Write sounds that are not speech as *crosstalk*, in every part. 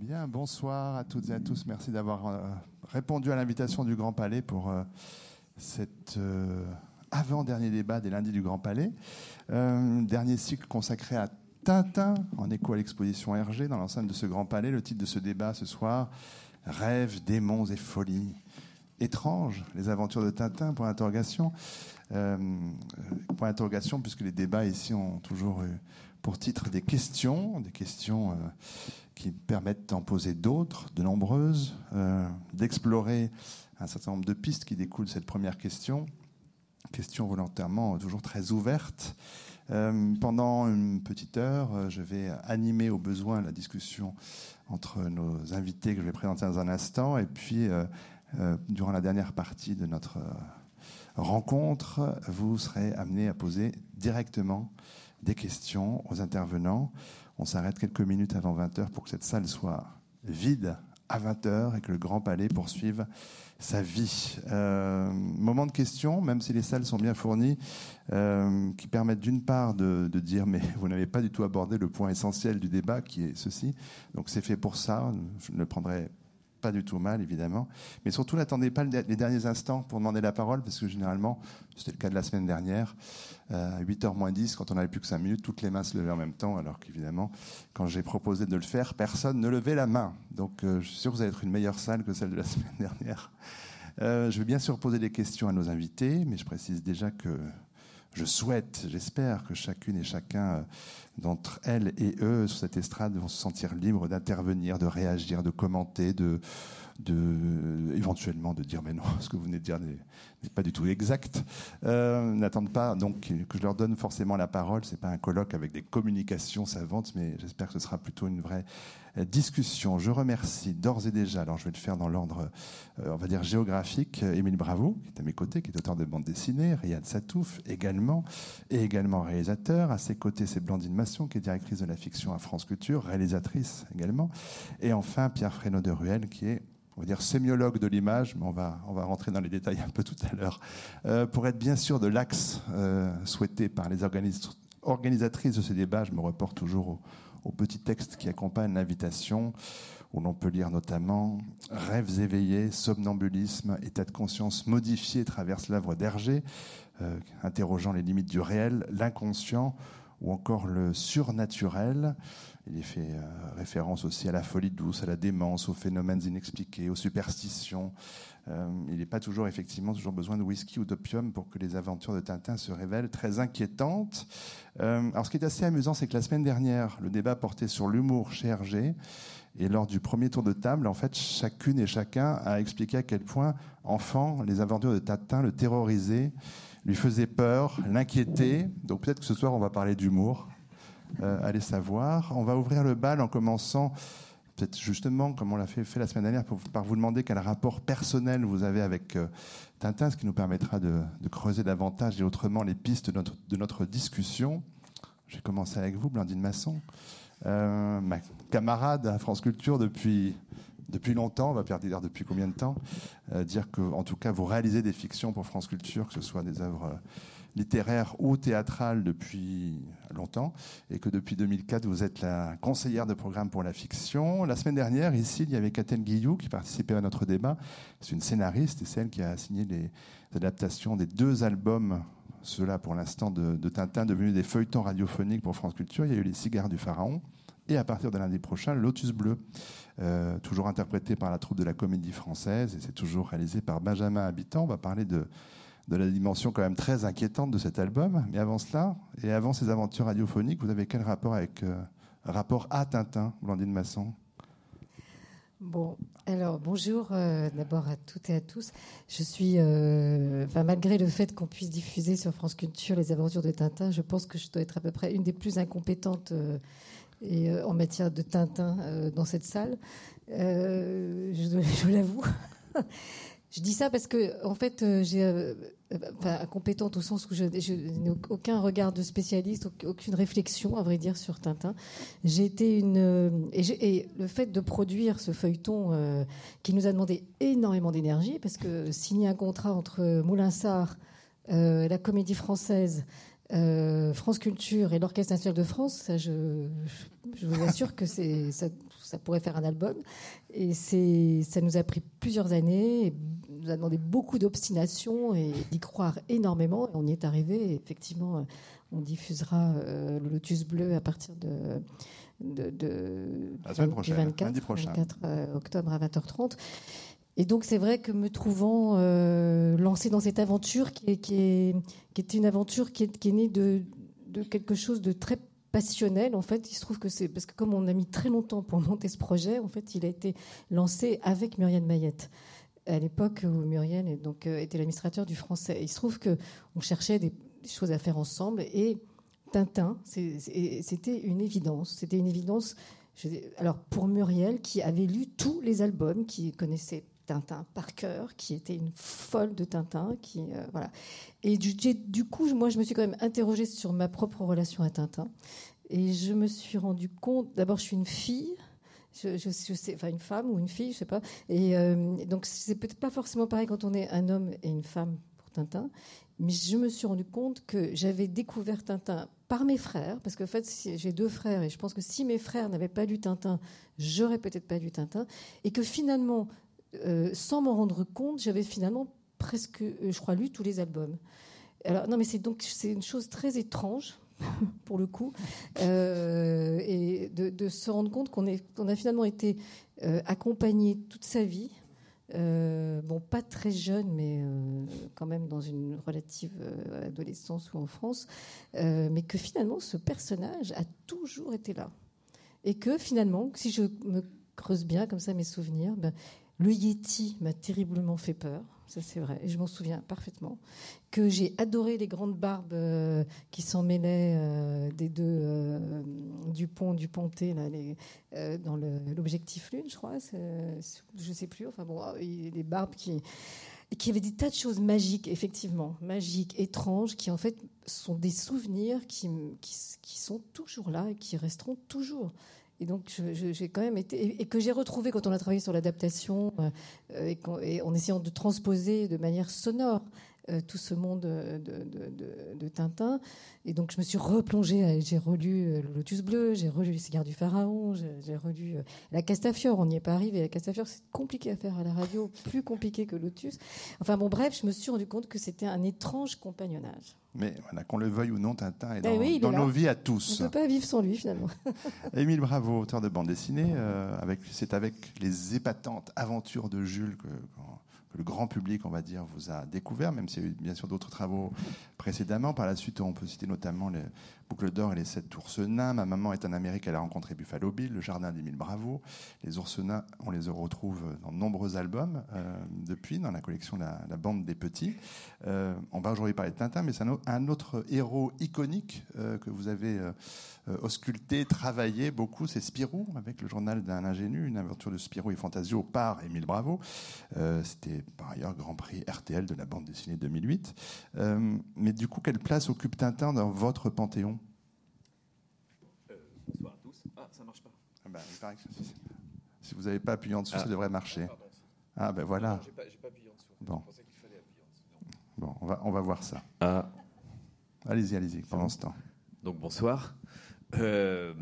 Bien, bonsoir à toutes et à tous. Merci d'avoir euh, répondu à l'invitation du Grand Palais pour euh, cet euh, avant-dernier débat des lundis du Grand Palais. dernier cycle consacré à Tintin, en écho à l'exposition Hergé dans l'enceinte de ce Grand Palais. Le titre de ce débat ce soir, Rêves, démons et folies. Étranges, les aventures de Tintin, point d'interrogation. point d'interrogation, puisque les débats ici ont toujours eu pour titre des questions, des questions qui permettent d'en poser d'autres, de nombreuses, euh, d'explorer un certain nombre de pistes qui découlent de cette première question, question volontairement toujours très ouverte. Euh, pendant une petite heure, euh, je vais animer au besoin la discussion entre nos invités que je vais présenter dans un instant, et puis durant la dernière partie de notre rencontre, vous serez amené à poser directement des questions aux intervenants. On s'arrête quelques minutes avant 20h pour que cette salle soit vide à 20h et que le Grand Palais poursuive sa vie. Euh, moment de questions, même si les salles sont bien fournies, euh, qui permettent d'une part de, de, dire mais *laughs* vous n'avez pas du tout abordé le point essentiel du débat qui est ceci. Donc c'est fait pour ça. Je ne le prendrai pas du tout mal, évidemment. Mais surtout, n'attendez pas les derniers instants pour demander la parole, parce que généralement, c'était le cas de la semaine dernière, à 8h moins 10, quand on n'avait plus que 5 minutes, toutes les mains se levaient en même temps, alors qu'évidemment, quand j'ai proposé de le faire, personne ne levait la main. Donc, euh, je suis sûr que vous allez être une meilleure salle que celle de la *laughs* semaine dernière. Euh, je vais bien sûr poser des questions à nos invités, mais je précise déjà que je souhaite, j'espère que chacune et chacun d'entre elles et eux sur cette estrade vont se sentir libres d'intervenir, de réagir, de commenter, de éventuellement de dire mais non, *laughs* ce que vous venez de dire n'est pas du tout exact. Euh, N'attendent pas donc que je leur donne forcément la parole. C'est pas un colloque avec des communications savantes, mais j'espère que ce sera plutôt une vraie euh, discussion. Je remercie d'ores et déjà, alors je vais le faire dans l'ordre, euh, on va dire géographique, Émile Bravo, qui est à mes côtés, qui est auteur de bande dessinée, Riyad Satouf également, et également réalisateur. À ses côtés, c'est Blandine Masson, qui est directrice de la fiction à France Culture, réalisatrice également. Et enfin, Pierre Fresneau de Ruel, qui est on va dire sémiologue de l'image, mais on va, on va rentrer dans les détails un peu tout à l'heure, euh, pour être bien sûr de l'axe euh, souhaité par les organisatrices de ce débat. Je me reporte toujours au, au petit texte qui accompagne l'invitation, où l'on peut lire notamment Rêves éveillés, somnambulisme, état de conscience modifié traverse l'œuvre d'Hergé, euh, interrogeant les limites du réel, l'inconscient ou encore le surnaturel. Il fait euh, référence aussi à la folie douce, à la démence, aux phénomènes inexpliqués, aux superstitions. Euh, il n'est pas toujours, effectivement, toujours besoin de whisky ou d'opium pour que les aventures de Tintin se révèlent très inquiétantes. Euh, alors, ce qui est assez amusant, c'est que la semaine dernière, le débat portait sur l'humour chez Hergé. Et lors du premier tour de table, en fait, chacune et chacun a expliqué à quel point, enfant, les aventures de Tintin le terrorisaient, lui faisaient peur, l'inquiétaient. Donc peut-être que ce soir, on va parler d'humour. Euh, allez savoir. On va ouvrir le bal en commençant, peut-être justement, comme on l'a fait, fait, la semaine dernière, par vous demander quel rapport personnel vous avez avec euh, Tintin, ce qui nous permettra de, creuser davantage et autrement les pistes de notre, de notre discussion. J'ai commencé avec vous, Blandine Masson, euh, ma camarade à France Culture depuis depuis longtemps, on va perdre dire depuis combien de temps, dire que en tout cas vous réalisez des fictions pour France Culture, que ce soit des œuvres littéraire ou théâtrale depuis longtemps et que depuis 2004, vous êtes la conseillère de programme pour la fiction. La semaine dernière, ici, il y avait Katen Guillou qui participait à notre débat. C'est une scénariste et celle qui a signé les adaptations des deux albums, ceux-là pour l'instant de, Tintin, devenus des feuilletons radiophoniques pour France Culture. Il y a eu Les Cigares du Pharaon et à partir de lundi prochain, Lotus Bleu, euh, toujours interprété par la troupe de la Comédie Française et c'est toujours réalisé par Benjamin Habitant. On va parler de de la dimension quand même très inquiétante de cet album. Mais avant cela, et avant ces aventures radiophoniques, vous avez quel rapport avec euh, rapport à Tintin, Blandine Masson? Bon, alors bonjour euh, d'abord à toutes et à tous. Je suis, malgré le fait qu'on puisse diffuser sur France Culture les aventures de Tintin, je pense que je dois être à peu près une des plus incompétentes et, en matière de Tintin dans cette salle. je, *laughs* je l'avoue. Je dis ça parce que, en fait, euh, j'ai, euh, enfin, compétente au sens où je, n'ai aucun regard de spécialiste, aucune réflexion, à vrai dire, sur Tintin. J'ai été une, euh, et, le fait de produire ce feuilleton qui nous a demandé énormément d'énergie, parce que signer un contrat entre Moulinsart, la Comédie Française, France Culture et l'Orchestre national de France, ça, je, Je vous assure que c'est ça, ça, pourrait faire un album. Et c'est ça nous a pris plusieurs années, et nous a demandé beaucoup d'obstination et d'y croire énormément. Et on y est arrivé. effectivement, on diffusera le Lotus Bleu à partir de de, de la semaine prochaine, 24, 24 octobre à 20h30. Et donc c'est vrai que me trouvant euh, lancée dans cette aventure qui, est, était une aventure qui est, née de, quelque chose de très passionnel, en fait, il se trouve que c'est parce que comme on a mis très longtemps pour *laughs* monter ce projet, en fait, il a été lancé avec Muriel Mayette à l'époque où Muriel euh, était l'administrateur du français. il se trouve que on cherchait des, choses à faire ensemble et Tintin, c'était une évidence. C'était une évidence. alors pour Muriel, qui avait lu tous les albums, qui connaissait Tintin par cœur, qui était une folle de Tintin, qui euh, voilà. Et du, du, coup, moi, je me suis quand même interrogée sur ma propre relation à Tintin, et je me suis rendu compte. D'abord, je suis une fille. Je, sais, enfin une femme ou une fille, je sais pas. Et euh, donc c'est peut-être pas forcément pareil quand on est un homme et une femme pour Tintin, mais je me suis rendu compte que j'avais découvert Tintin par mes frères, parce qu'en fait j'ai deux frères et je pense que si mes frères n'avaient pas lu Tintin, j'aurais peut-être pas lu Tintin, et que finalement euh, sans m'en rendre compte, j'avais finalement presque, euh, je crois, lu tous les albums. Alors, non, mais c'est donc c'est une chose très étrange *laughs* pour le coup, euh, et de, se rendre compte qu'on a finalement été accompagné toute sa vie. bon, pas très jeune, mais quand même dans une relative adolescence ou en France, mais que finalement ce personnage a toujours été là. Et que finalement, si je me creuse bien comme ça mes souvenirs, ben, le Yeti m'a terriblement fait peur, ça c'est vrai, et je m'en souviens parfaitement. Que j'ai adoré les grandes barbes euh, qui s'en mêlaient euh, des deux euh, du pont du Ponté là, dans l'objectif lune, je crois, je sais plus. Enfin bon, les barbes qui qui avaient des tas de choses magiques, effectivement, magiques, étranges, qui en fait sont des souvenirs qui, qui sont toujours là et qui resteront toujours. Et donc, j'ai quand même été. Et, que j'ai retrouvé quand on a travaillé sur l'adaptation, euh, et, en essayant de transposer de manière sonore euh, tout ce monde de, de, Tintin. Et donc, je me suis replongée, j'ai relu euh, Le Lotus Bleu, j'ai relu Les Cigares du Pharaon, j'ai relu La Castafiore. On n'y est pas arrivé. La Castafiore, c'est compliqué à faire à la radio, *laughs* plus compliqué que Lotus. Enfin, bon, bref, je me suis rendu compte que c'était un étrange compagnonnage. Mais voilà, qu'on le veuille ou non, Tintin est eh dans, nos vies à tous. On ne peut pas vivre sans lui, finalement. *laughs* Émile Bravo, auteur de bande dessinée, euh, c'est avec les épatantes aventures de Jules que, le grand public, on va dire, vous a découvert, même s'il y a eu bien sûr d'autres travaux précédemment. Par la suite, on peut citer notamment les Boucles d'or et les sept ours nains. Ma maman est en Amérique, elle a rencontré Buffalo Bill, le jardin d'Émile Bravo. Les ours nains, on les retrouve dans de nombreux albums euh, depuis, dans la collection la, bande des petits. Euh, on va aujourd'hui parler de Tintin, mais c'est un, autre héros iconique euh, que vous avez ausculté, travaillé beaucoup, c'est Spirou, avec le journal d'un ingénu, une aventure de Spirou et Fantasio par Émile Bravo. C'était par ailleurs Grand Prix RTL de la bande dessinée 2008. mais du coup, quelle place occupe Tintin dans votre panthéon? Bonsoir à tous. Ah, ça marche pas. Ah bah, il paraît que si vous n'avez pas appuyé en dessous, ah. ça devrait marcher. Ah, ben voilà. J'ai pas, pas appuyé en dessous. Bon. Je pensais qu'il fallait appuyer en dessous. Bon, on va, on va voir ça. Ah. Allez-y, allez-y, pendant ce temps. Donc bonsoir. Euh,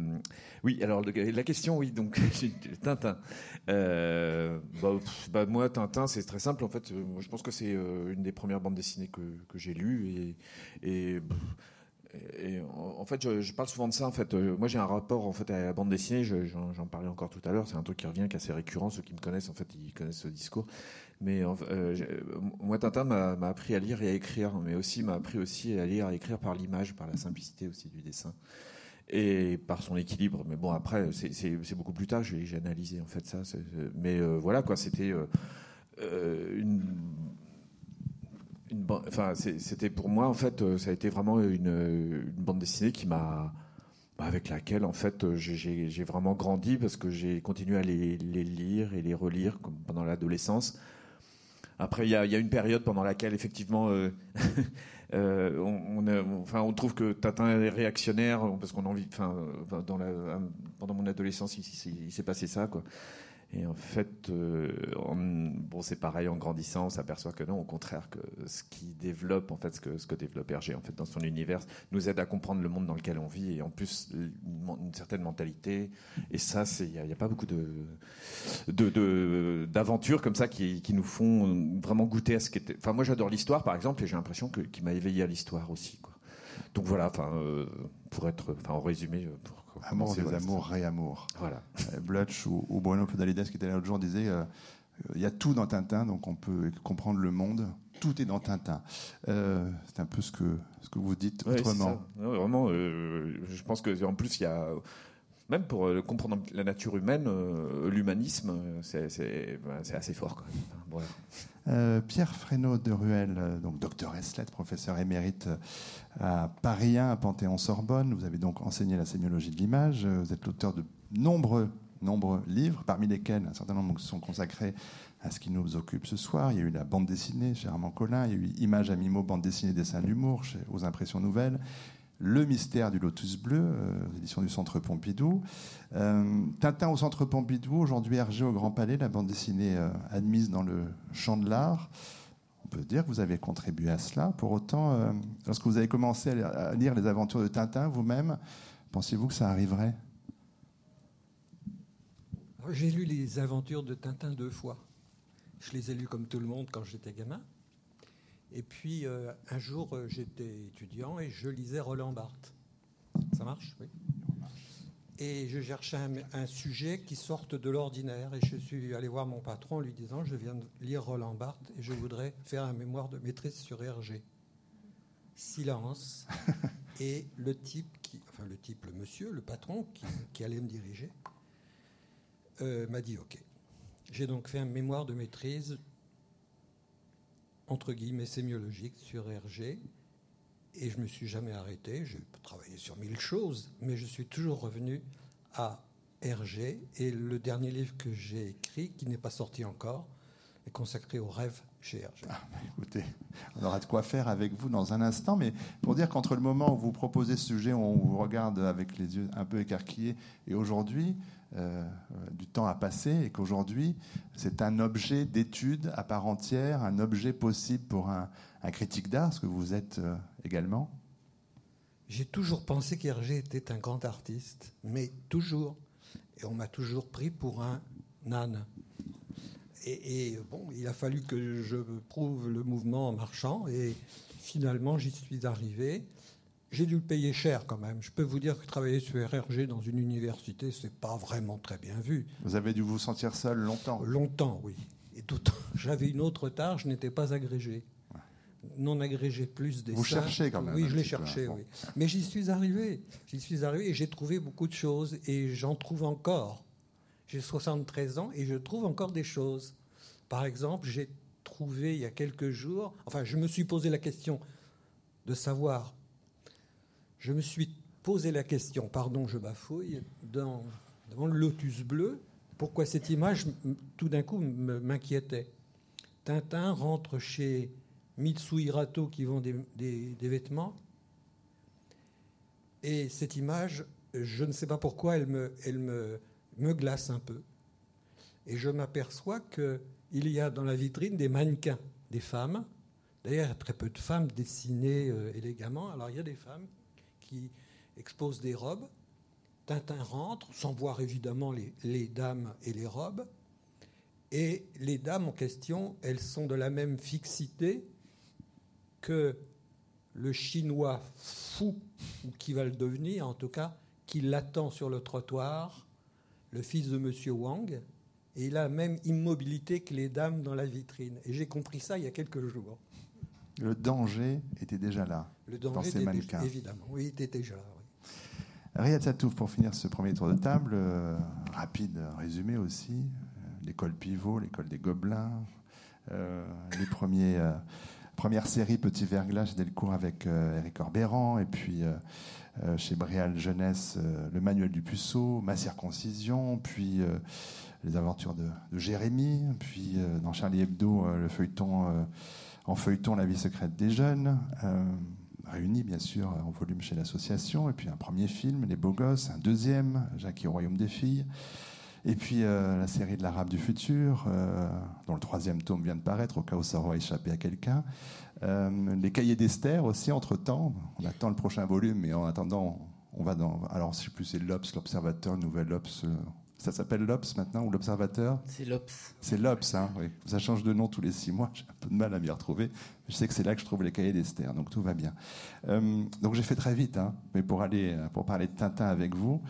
oui, alors la question, oui, donc *laughs* Tintin. Euh, bah, bah, moi, Tintin, c'est très simple. En fait, euh, je pense que c'est une des premières bandes dessinées que, que j'ai lues et, et et en fait, je, parle souvent de ça. En fait, moi, j'ai un rapport en fait à la bande dessinée. J'en parlais encore tout à l'heure. C'est un truc qui revient, qui est assez récurrent. Ceux qui me connaissent, en fait, ils connaissent ce discours. Mais moi, Tintin m'a appris à lire et à écrire, mais aussi m'a appris aussi à lire et à écrire par l'image, par la simplicité aussi du dessin et par son équilibre. Mais bon, après, c'est beaucoup plus tard. J'ai analysé en fait ça. Mais euh, voilà quoi, c'était euh, euh, enfin, c'était pour moi en fait, ça a été vraiment une, bande dessinée qui m'a avec laquelle en fait j'ai vraiment grandi parce que j'ai continué à les, lire et les relire pendant l'adolescence. Après, il y, a, une période pendant laquelle effectivement Euh, *laughs* on, trouve que Tatin est réactionnaire parce qu'on a envie. Enfin, pendant mon adolescence, il, s'est passé ça. Et en fait, euh, bon, c'est pareil en grandissant, on s'aperçoit que non, au contraire, que ce qui développe, en fait, ce que, développe Hergé en fait, dans son univers, nous aide à comprendre le monde dans lequel on vit et en plus une, certaine mentalité. Et ça, il n'y a, pas beaucoup de, d'aventures comme ça qui, nous font vraiment goûter à ce qui était. Enfin, moi, j'adore l'histoire, par exemple, et j'ai l'impression qu'il m'a éveillé à l'histoire aussi. Donc voilà, enfin, euh, pour être, en résumé, euh, pour Amour des amours, réamour. Voilà. Euh, Blutch ou, ou, Bruno Podalides qui était là l'autre jour disait il y a tout dans Tintin, donc on peut comprendre le monde. Tout est dans Tintin. c'est un peu ce que, ce que vous dites autrement. vraiment, je pense que en plus il y a même pour comprendre la nature humaine, l'humanisme, c'est ben, assez fort. Pierre Fresneau de Ruel, donc docteur Eslet, professeur émérite à Paris 1, à Panthéon-Sorbonne. Vous avez donc enseigné la sémiologie de l'image. Vous êtes l'auteur de nombreux, nombreux livres, parmi lesquels un certain nombre sont consacrés à ce qui nous occupe ce soir. Il y a eu la bande dessinée chez Armand Collin, il y a eu Images à Mimo, bande dessinée, dessin d'humour aux Impressions Nouvelles. Le mystère du Lotus Bleu, euh, édition du Centre Pompidou. Euh, Tintin au Centre Pompidou, aujourd'hui Hergé au Grand Palais, la bande dessinée euh, admise dans le champ de l'art on peut dire que vous avez contribué à cela. Pour autant, lorsque vous avez commencé à lire les aventures de Tintin vous-même, pensiez-vous que ça arriverait? J'ai lu les aventures de Tintin deux fois. Je les ai lues comme tout le monde quand j'étais gamin. Et puis euh, un jour, euh, j'étais étudiant et je lisais Roland Barthes. Ça marche Oui et je cherchais un, sujet qui sorte de l'ordinaire. Et je suis allé voir mon patron en lui disant Je viens de lire Roland Barthes et je voudrais faire un mémoire de maîtrise sur Hergé. Silence. *laughs* et le type, qui, enfin le type, le monsieur, le patron qui, allait me diriger, euh, m'a dit Ok. J'ai donc fait un mémoire de maîtrise, entre guillemets sémiologique, sur Hergé et je me suis jamais arrêté. J'ai travaillé sur mille choses, mais je suis toujours revenu à Hergé. Et le dernier livre que j'ai écrit, qui n'est pas sorti encore, est consacré au rêve chez Hergé. Ah, bah, écoutez, on aura de quoi faire avec vous dans un instant, mais pour dire qu'entre le moment où vous proposez ce sujet, on vous regarde avec les yeux un peu écarquillés, et aujourd'hui, euh, du temps a passé, et qu'aujourd'hui, c'est un objet d'étude à part entière, un objet possible pour un, critique d'art, ce que vous êtes euh, également J'ai toujours pensé qu'Hergé était un grand artiste, mais toujours. Et on m'a toujours pris pour un âne. Et, bon, il a fallu que je prouve le mouvement en marchant, et finalement j'y suis arrivé. J'ai dû le payer cher quand même. Je peux vous dire que travailler sur RRG dans une université, c'est pas vraiment très bien vu. Vous avez dû vous sentir seul longtemps Longtemps, oui. Et d'autant, *laughs* j'avais une autre tâche, je n'étais pas agrégé non agrégé plus des Vous cherchez quand même. Oui, je l'ai cherché, oui. Mais j'y suis arrivé. J'y suis arrivé et j'ai trouvé beaucoup de choses et j'en trouve encore. J'ai 73 ans et je trouve encore des choses. Par exemple, j'ai trouvé il y a quelques jours, enfin, je me suis posé la question de savoir. Je me suis posé la question, pardon, je bafouille, devant le lotus bleu, pourquoi cette image, tout d'un coup, m'inquiétait. Tintin rentre chez Mitsui Rato qui vend des, vêtements. Et cette image, je ne sais pas pourquoi, elle me, glace un peu. Et je m'aperçois qu'il y a dans la vitrine des mannequins, des femmes. D'ailleurs, très peu de femmes dessinées euh, élégamment. Alors, il y a des femmes qui exposent des robes. Tintin rentre, sans voir évidemment les, les dames et les robes. Et les dames en question, elles sont de la même fixité que le Chinois fou, ou qui va le devenir en tout cas, qui l'attend sur le trottoir, le fils de M. Wang, et il a la même immobilité que les dames dans la vitrine. Et j'ai compris ça il y a quelques jours. Le danger était déjà là. Le danger dans ces mannequins. évidemment, oui, il était déjà là. Oui. Riyad Satouf, pour finir ce premier tour de table, euh, rapide résumé aussi. Euh, l'école pivot, l'école des gobelins, euh, les premiers première série Petit Verglas chez Delcourt avec Eric Orbéran, et puis chez Bréal Jeunesse, Le Manuel du Puceau, Ma Circoncision, puis Les Aventures de, Jérémie, puis dans Charlie Hebdo, le feuilleton, en feuilleton La vie secrète des jeunes réunis bien sûr en volume chez l'association, et puis un premier film, Les Beaux Gosses, un deuxième, Jacques au Royaume des filles, Et puis la série de l'Arabe du futur, dont le troisième tome vient de paraître, au cas où ça aura échappé à quelqu'un. les cahiers d'Esther aussi, entre-temps. On attend le prochain volume, mais en attendant, on va dans. Alors, je sais plus, c'est l'Obs, l'Observateur, Nouvelle Obs. Ça s'appelle l'Obs maintenant ou l'Observateur C'est l'Obs. C'est l'Obs, hein, oui. Ça change de nom tous les six mois. *laughs* J'ai un peu de mal à m'y retrouver. Je sais que c'est là que je trouve les cahiers d'Esther, donc tout va bien. Euh, donc j'ai fait très vite, hein, mais pour aller pour parler de Tintin avec vous,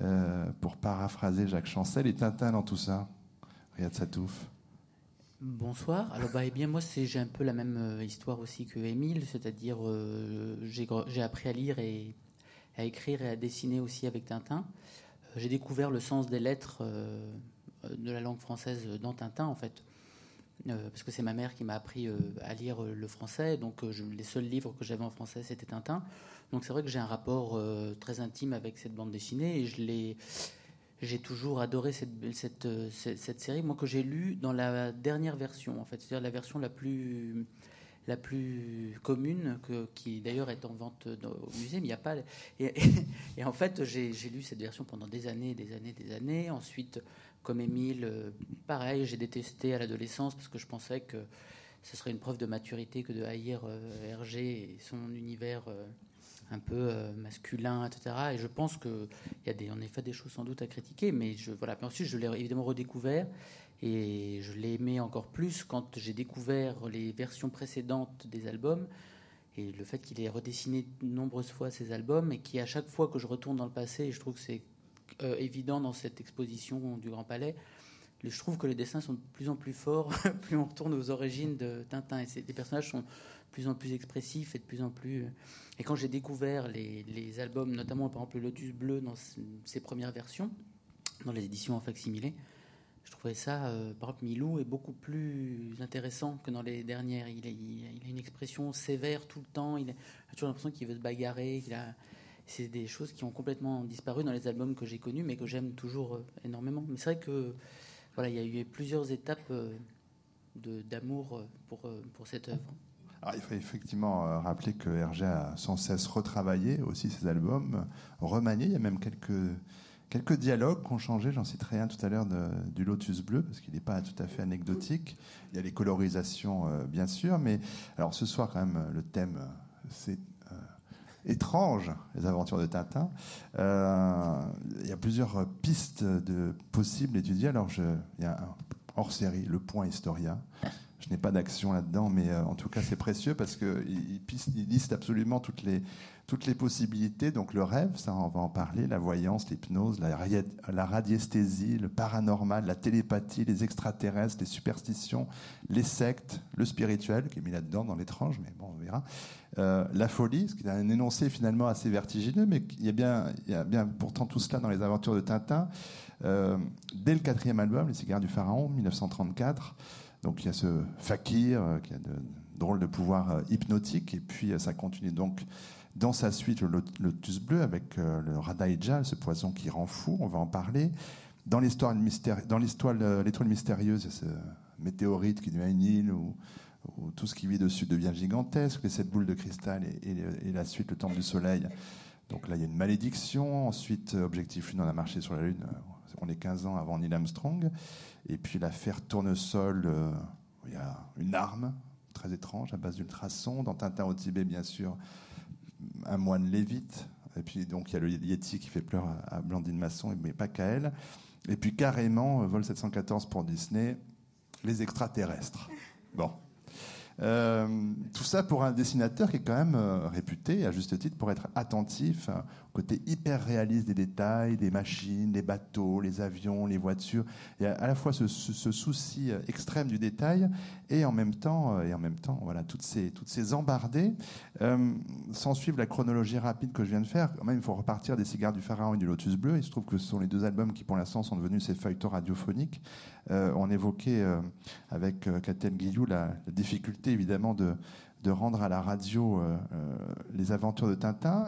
euh, pour paraphraser Jacques Chancel et Tintin dans tout ça. Riyad Satouf. Bonsoir. Alors bah, eh bien moi c'est j'ai un peu la même euh, histoire aussi que Émile, c'est-à-dire j'ai appris à lire et à écrire et à dessiner aussi avec Tintin. Euh, j'ai découvert le sens des lettres euh, de la langue française dans Tintin, en fait. Euh, parce que c'est ma mère qui m'a appris à lire le français. Donc, les seuls livres que j'avais en français, c'était Tintin. Donc, c'est vrai que j'ai un rapport très intime avec cette bande dessinée et je l'ai. J'ai toujours adoré cette, cette, série, moi que j'ai lu dans la dernière version, en fait, c'est-à-dire la version la plus la plus commune, qui d'ailleurs est en vente au musée, mais il n'y a pas. Et, en fait, j'ai lu cette version pendant des années, des années, des années. Ensuite, comme Émile, euh, pareil, j'ai détesté à l'adolescence parce que je pensais que ce serait une preuve de maturité que de haïr euh, Hergé et son univers euh, un peu masculin, etc. Et je pense qu'il y a des, en effet des choses sans doute à critiquer, mais je, voilà. ensuite, je l'ai évidemment redécouvert. Et je l'ai aimé encore plus quand j'ai découvert les versions précédentes des albums et le fait qu'il ait redessiné de nombreuses fois ces albums et qui, à chaque fois que je retourne dans le passé, et je trouve que c'est euh, évident dans cette exposition du Grand Palais, je trouve que les dessins sont de plus en plus forts, *laughs* plus on retourne aux origines de Tintin. Et les personnages sont de plus en plus expressifs et de plus en plus. Euh, et quand j'ai découvert les, albums, notamment par exemple le Lotus Bleu dans ses premières versions, dans les éditions en facsimilé, je trouvais ça, euh, par exemple, Milou est beaucoup plus intéressant que dans les dernières. Il, a une expression sévère tout le temps. Il a toujours l'impression qu'il veut se bagarrer. c'est des choses qui ont complètement disparu dans les albums que j'ai connus, mais que j'aime toujours euh, énormément. Mais c'est vrai que voilà, il y a eu plusieurs étapes euh, d'amour pour, pour cette œuvre. il faut effectivement rappeler que Hergé a sans cesse retravaillé aussi ses albums, remanié. Il y a même quelques Quelques dialogues qui ont changé, j'en citerai un tout à l'heure du Lotus Bleu, parce qu'il n'est pas tout à fait anecdotique. Il y a les colorisations, euh, bien sûr, mais alors ce soir, quand même, le thème, euh, c'est euh, étrange, les aventures de Tintin. il y a plusieurs pistes de possibles étudier. Alors, il y a un hors série, Le Point Historia. Je n'ai pas d'action là-dedans, mais en tout cas, c'est précieux parce qu'il il liste absolument toutes les toutes les possibilités. Donc le rêve, ça on va en parler, la voyance, l'hypnose, la, radiesthésie, le paranormal, la télépathie, les extraterrestres, les superstitions, les sectes, le spirituel, qui est mis là-dedans dans l'étrange, mais bon, on verra. Euh, la folie, ce qui est un énoncé finalement assez vertigineux, mais il y, a bien, il y a bien pourtant tout cela dans les aventures de Tintin. Euh, dès le quatrième album, Les cigares du pharaon, 1934, donc il y a ce fakir euh, qui a de drôles de pouvoirs hypnotiques, et puis ça continue donc dans sa suite, le lotus bleu avec euh, le Radaïja, ce poison qui rend fou, on va en parler. Dans l'histoire l'histoire l'étoile mystérieuse, ce météorite qui devient une île où, tout ce qui vit dessus devient gigantesque, les sept boules de cristal et, la suite, le temple du soleil. Donc là, il y a une malédiction. Ensuite, objectif lune, on a marché sur la lune. On est 15 ans avant Neil Armstrong. Et puis l'affaire Tournesol, euh, il y a une arme très étrange à base d'ultrasons. Dans Tintin au Tibet, bien sûr, un moine lévite. Et puis, donc, il y a le Yeti qui fait pleur à Blandine Masson, mais pas qu'à elle. Et puis, carrément, euh, vol 714 pour Disney, les extraterrestres. Bon. Euh, tout ça pour un dessinateur qui est quand même euh, réputé, à juste titre, pour être attentif côté hyper réaliste des détails, des machines, des bateaux, les avions, les voitures. Il y a à la fois ce, souci euh, extrême du détail et en même temps, et en même temps, voilà, toutes ces, toutes ces embardées. sans suivre la chronologie rapide que je viens de faire, quand même, il faut repartir des cigares du Pharaon et du Lotus Bleu. Il se trouve que ce sont les deux albums qui, pour l'instant, sont devenus ces feuilletons radiophoniques. on évoquait avec Catel Guillou la difficulté évidemment de, de rendre à la radio euh, euh, les aventures de Tintin.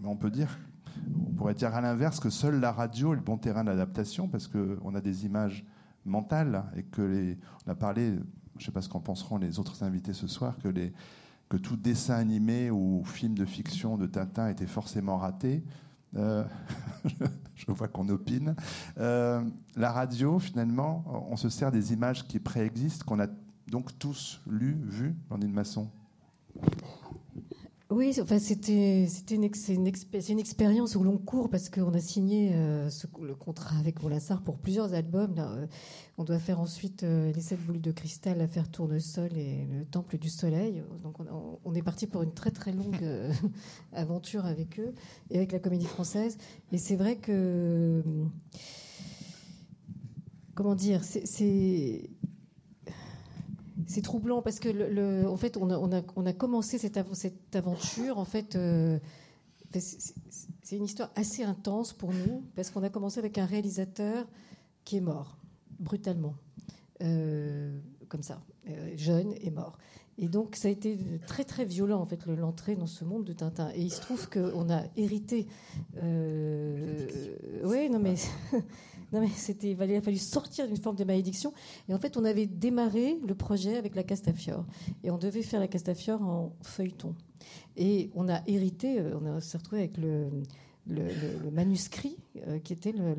Mais on peut dire, on pourrait dire à l'inverse que seule la radio est le bon terrain d'adaptation parce qu'on a des images mentales et que on a parlé, je ne sais pas ce qu'en penseront les autres invités ce soir, que tout dessin animé ou film de fiction de Tintin était forcément raté. Euh, *laughs* je vois qu'on opine. Euh, la radio, finalement, on se sert des images qui préexistent, qu'on a donc tous lues, vues, Blandine Masson oui, enfin, c'était une, une, une, expérience au long cours parce qu'on a signé euh, le contrat avec Molassar pour plusieurs albums. Euh, on doit faire ensuite euh, Les Sept Boules de Cristal, L'Affaire Tournesol et Le Temple du Soleil. Donc on, on est parti pour une très très longue *laughs* aventure avec eux et avec la Comédie Française. Et c'est vrai que. Comment dire C'est c'est troublant parce que, le, en fait, on a, on a, on a commencé cette, cette, aventure. En fait, euh, c'est une histoire assez intense pour nous parce qu'on a commencé avec un réalisateur qui est mort brutalement, euh, comme ça, euh, jeune et mort. Et donc, ça a été très très violent en fait l'entrée dans ce monde de Tintin. Et il se trouve qu'on a hérité. oui, non mais *laughs* Non, mais c'était, il a fallu sortir d'une forme de malédiction. Et en fait, on avait démarré le projet avec la Castafiore. Et on devait faire la Castafiore en feuilleton. Et on a hérité, euh, on s'est retrouvé avec le, manuscrit euh, qui était le,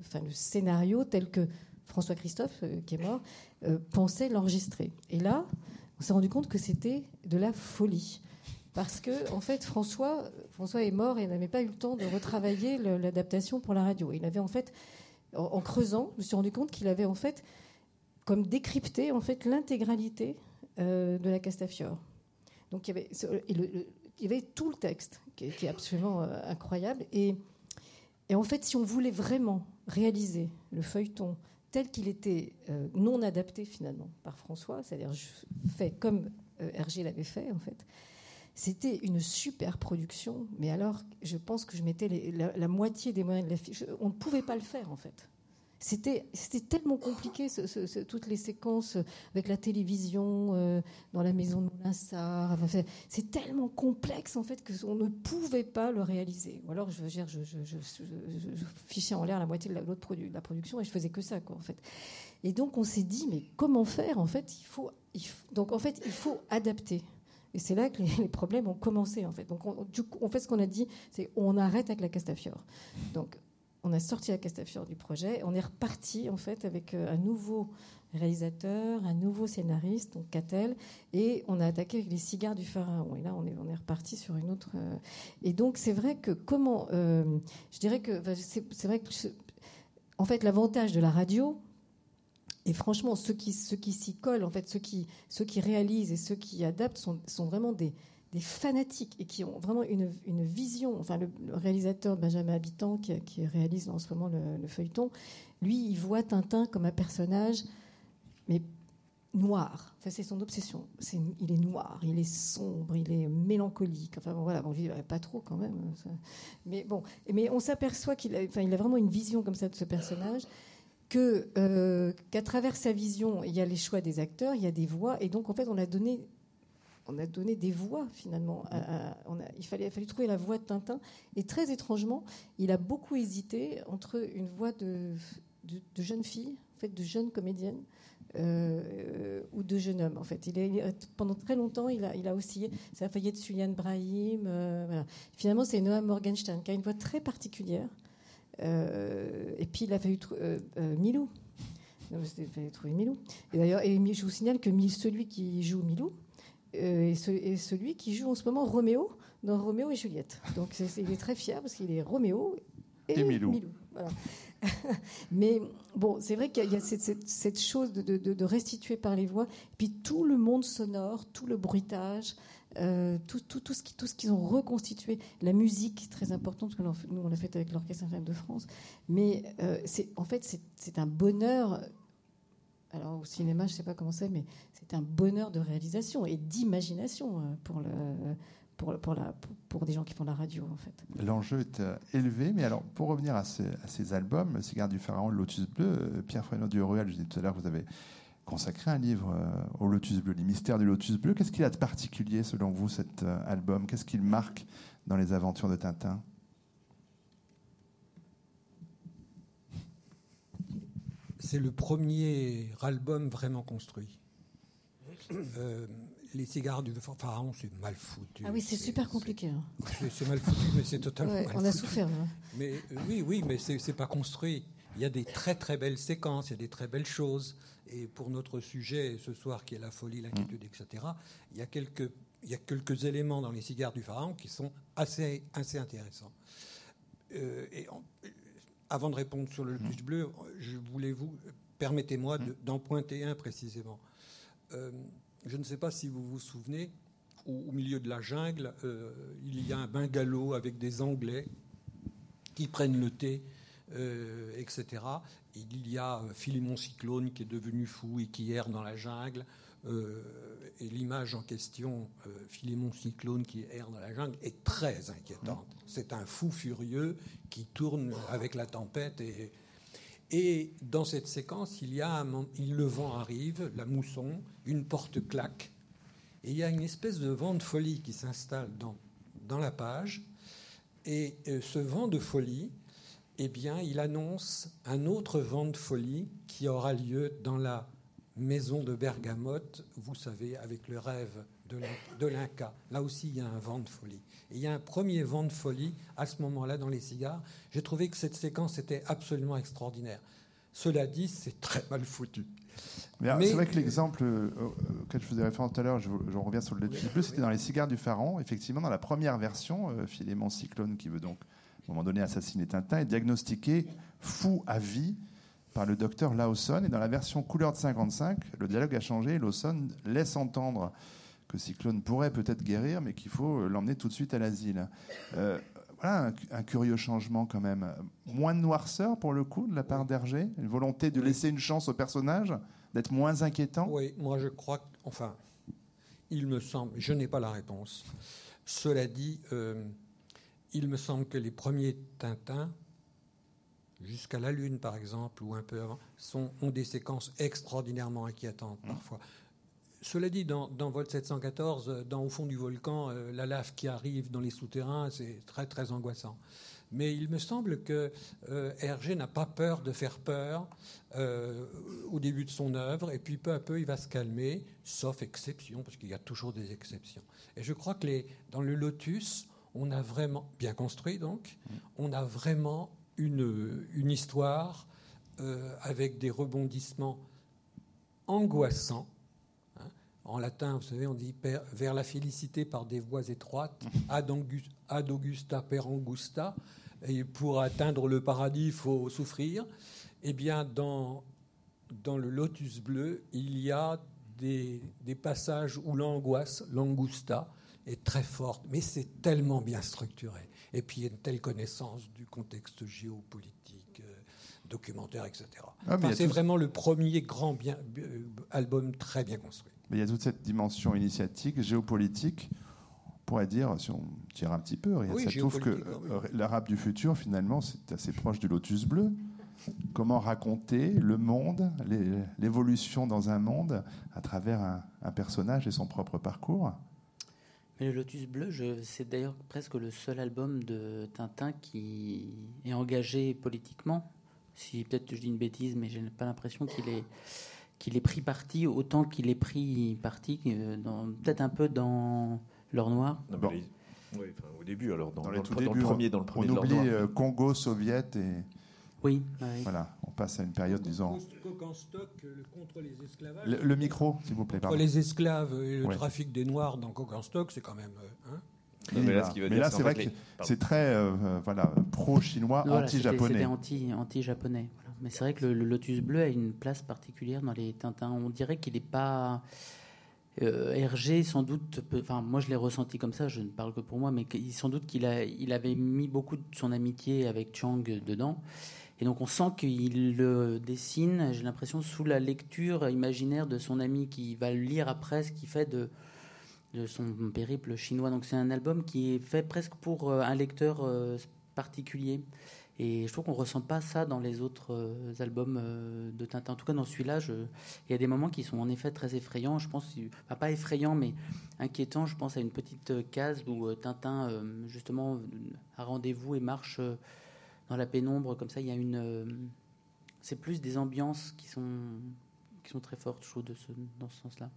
enfin, le scénario tel que François Christophe, euh, qui est mort, pensait l'enregistrer. Et là, on s'est rendu compte que c'était de la folie parce que en fait François, est mort et n'avait pas eu le temps de retravailler l'adaptation pour la radio. Il avait en fait, en, creusant, je me suis rendu compte qu'il avait en fait comme décrypté en fait l'intégralité euh, de la Castafiore. Donc il y avait, tout le texte qui est, absolument euh, incroyable et en fait si on voulait vraiment réaliser le feuilleton tel qu'il était euh, non adapté finalement par François, c'est-à-dire fait comme Hergé l'avait fait en fait, c'était une super production, mais alors je pense que je mettais la, moitié des moyens de l'affiche. On ne pouvait pas le faire en fait. C'était tellement compliqué, toutes les séquences avec la télévision, euh, dans la maison de Moulinsart. c'est tellement complexe en fait qu'on ne pouvait pas le réaliser. Ou alors je, je, je, je fichais en l'air la moitié de la, la production et je faisais que ça quoi en fait. Et donc on s'est dit mais comment faire en fait? Il faut, il faut, donc en fait il faut adapter. Et c'est là que les, problèmes ont commencé, en fait. Donc, on, coup, fait, ce qu'on a dit, c'est on arrête avec la Castafiore. Donc, on a sorti la Castafiore du projet. On est reparti, en fait, avec euh, un nouveau réalisateur, un nouveau scénariste, donc Catel, et on a attaqué avec les cigares du pharaon. Et là, on est, on est reparti sur une autre. Euh, et donc, c'est vrai que comment. Euh, je dirais que. C'est vrai que. En fait, l'avantage de la radio, et franchement, ceux qui, ceux qui s'y collent, en fait, ceux qui, ceux qui réalisent et ceux qui adaptent sont, sont vraiment des, des, fanatiques et qui ont vraiment une, une vision. Enfin, le, réalisateur Benjamin Habitant, qui, réalise en ce moment le, feuilleton, lui, il voit Tintin comme un personnage, mais noir. Enfin, c'est son obsession. il est noir, il est sombre, il est mélancolique. Enfin bon, voilà, bon, pas trop quand même. Mais bon, mais on s'aperçoit qu'il a, enfin, il a vraiment une vision comme ça de ce personnage euh, qu'à travers sa vision, il y a les choix des acteurs, il y a des voix, et donc en fait, on a donné, on a donné des voix finalement. on a, il fallait, il trouver la voix de Tintin, et très étrangement, il a beaucoup hésité entre une voix de, jeune fille, en fait, de jeune comédienne. Euh, ou de jeune homme en fait. Il est, pendant très longtemps, il a, il a oscillé. Ça a failli être Suliane Brahim. Euh. Finalement, c'est Noam Morgenstern qui a une voix très particulière. Euh, et puis il a fallu trouver euh, euh, Milou. Il a fallu trouver Milou. Et d'ailleurs, je vous signale que celui qui joue Milou est, celui qui joue en ce moment Roméo dans Roméo et Juliette. Donc il est très fier parce qu'il est Roméo et, Milou. *laughs* Mais bon, c'est vrai qu'il y a cette, chose de, de, restituer par les voix, et puis tout le monde sonore, tout le bruitage, euh, tout, tout, tout, ce qui, tout ce qu'ils ont reconstitué, la musique très importante que nous on l'a fait avec l'Orchestre symphonique de France, mais euh, c'est en fait c'est un bonheur. Alors au cinéma, je sais pas comment c'est, mais c'est un bonheur de réalisation et d'imagination euh, pour le. Pour, pour, la, pour, des gens qui font la radio, en fait. L'enjeu est élevé, mais alors, pour revenir à ces, à ces albums, Cigare du Pharaon, Lotus Bleu, Pierre Frénon du Ruel, je disais tout à l'heure, vous avez consacré un livre euh, au Lotus Bleu, les mystères du Lotus Bleu. Qu'est-ce qu'il a de particulier selon vous cet euh, album? Qu'est-ce qu'il marque dans les aventures de Tintin? C'est le premier album vraiment construit. Euh, les cigares du pharaon, c'est mal foutu. Ah oui, c'est super compliqué. hein. C'est mal foutu, mais c'est totalement Ouais, mal on a foutu. souffert. hein. Mais euh, oui, oui, mais c'est c'est pas construit. Il y a des très très belles séquences, il y a des très belles choses. Et pour notre sujet ce soir, qui est la folie, l'inquiétude, etc., il y a quelques il y a quelques éléments dans les cigares du pharaon qui sont assez assez intéressants. Euh, et en- avant de répondre sur le bleu, je voulais vous permettez-moi de- d'en pointer un précisément. Euh, je ne sais pas si vous vous souvenez, au, au milieu de la jungle, euh, il y a un bungalow avec des Anglais qui prennent le thé, euh, etc. Il y a euh, Philémon Cyclone qui est devenu fou et qui erre dans la jungle. Euh, et l'image en question, euh, Philémon Cyclone qui erre dans la jungle, est très inquiétante. C'est un fou furieux qui tourne avec la tempête. Et, et dans cette séquence, il y a un il- le vent arrive, la mousson, une porte claque. Et il y a une espèce de vent de folie qui s'installe dans, dans la page. Et euh, ce vent de folie, eh bien, il annonce un autre vent de folie qui aura lieu dans la maison de Bergamote, vous savez, avec le rêve de l'In- de l'Inca. Là aussi, il y a un vent de folie. Et il y a un premier vent de folie à ce moment-là dans les cigares. J'ai trouvé que cette séquence était absolument extraordinaire. Cela dit, c'est très mal foutu. Mais c'est vrai que l'exemple euh, auquel je faisais référence tout à l'heure, je, je reviens sur le Lotus Oui, Bleu, c'était dans les cigares du Pharaon. Effectivement, dans la première version, euh, Philémon Cyclone, qui veut donc, à un moment donné, assassiner Tintin, est diagnostiqué fou à vie par le docteur Lawson. Et dans la version couleur de 55, le dialogue a changé. Lawson laisse entendre que Cyclone pourrait peut-être guérir, mais qu'il faut l'emmener tout de suite à l'asile. Euh, voilà un, un curieux changement quand même. Moins de noirceur pour le coup de la part d'Hergé, une volonté de Oui. laisser une chance au personnage, d'être moins inquiétant? Oui, moi je crois, que- enfin, il me semble, je n'ai pas la réponse. Cela dit, euh, il me semble que les premiers Tintins, jusqu'à la Lune par exemple, ou un peu avant, sont, ont des séquences extraordinairement inquiétantes parfois. Cela dit, dans, dans Vol 714, euh, dans Au fond du volcan, euh, la lave qui arrive dans les souterrains, c'est très très angoissant. Mais il me semble que euh, Hergé n'a pas peur de faire peur euh, au début de son œuvre, et puis peu à peu il va se calmer, sauf exception, parce qu'il y a toujours des exceptions. Et je crois que les, dans le Lotus, on a vraiment, bien construit donc, on a vraiment une, une histoire euh, avec des rebondissements angoissants. hein. En latin, vous savez, on dit per- vers la félicité par des voies étroites, *laughs* ad augusta per angusta, et pour atteindre le paradis, il faut souffrir. Eh bien, dans, dans le Lotus bleu, il y a des, des passages où l'angoisse, l'angusta, est très forte, mais c'est tellement bien structuré. Et puis, il y a une telle connaissance du contexte géopolitique, euh, documentaire, etc. Ah, Enfin, c'est tout- vraiment le premier grand bien, euh, album très bien construit. Mais il y a toute cette dimension initiatique, géopolitique. On pourrait dire, si on tire un petit peu, Oui, Satouf, que géopolitique, euh, l'arabe du futur, finalement, c'est assez proche du lotus bleu. Comment raconter le monde, l'évolution dans un monde à travers un, un personnage et son propre parcours? Mais le Lotus Bleu, je- c'est d'ailleurs presque le seul album de Tintin qui est engagé politiquement. Si peut-être je dis une bêtise, mais j'ai pas l'impression qu'il est qu'il ait pris parti autant qu'il est pris parti, euh, dans- peut-être un peu dans L'Or Noir. Non, Bon. les- oui, enfin, au début, alors dans, Dans dans les le, dans le premier, dans le On premier oublie euh, Congo, Soviet, et Oui, ouais. voilà, on passe à une période, disons. Coq en stock contre les esclavages. Le, le micro, s'il vous plaît, pardon. les esclaves et le Ouais. trafic des Noirs dans Coq en stock, c'est quand même. euh, hein Non, mais là, voilà. ce qui veut Mais dire, là, c'est vrai que c'est très euh, euh, voilà, pro-chinois, Voilà, anti-japonais. C'était anti, anti-japonais. voilà. Mais c'est vrai que le, le Lotus Bleu a une place particulière dans les Tintins. On dirait qu'il n'est pas. Euh, Hergé, sans doute, peut- enfin moi je l'ai ressenti comme ça, je ne parle que pour moi, mais sans doute qu'il a, il avait mis beaucoup de son amitié avec Chang dedans. Et donc on sent qu'il le dessine, j'ai l'impression, sous la lecture imaginaire de son ami qui va le lire après ce qu'il fait de, son périple chinois. Donc c'est un album qui est fait presque pour euh, un lecteur euh, particulier. Et je trouve qu'on ressent pas ça dans les autres euh, albums de Tintin. En tout cas, dans celui-là, il y a des moments qui sont en effet très effrayants. Je pense, enfin, pas effrayants, mais inquiétants. Je pense à une petite case où Tintin, justement, a rendez-vous et marche dans la pénombre. Comme ça, il y a une. euh, C'est plus des ambiances qui sont qui sont très fortes, je trouve, de ce... dans ce sens-là.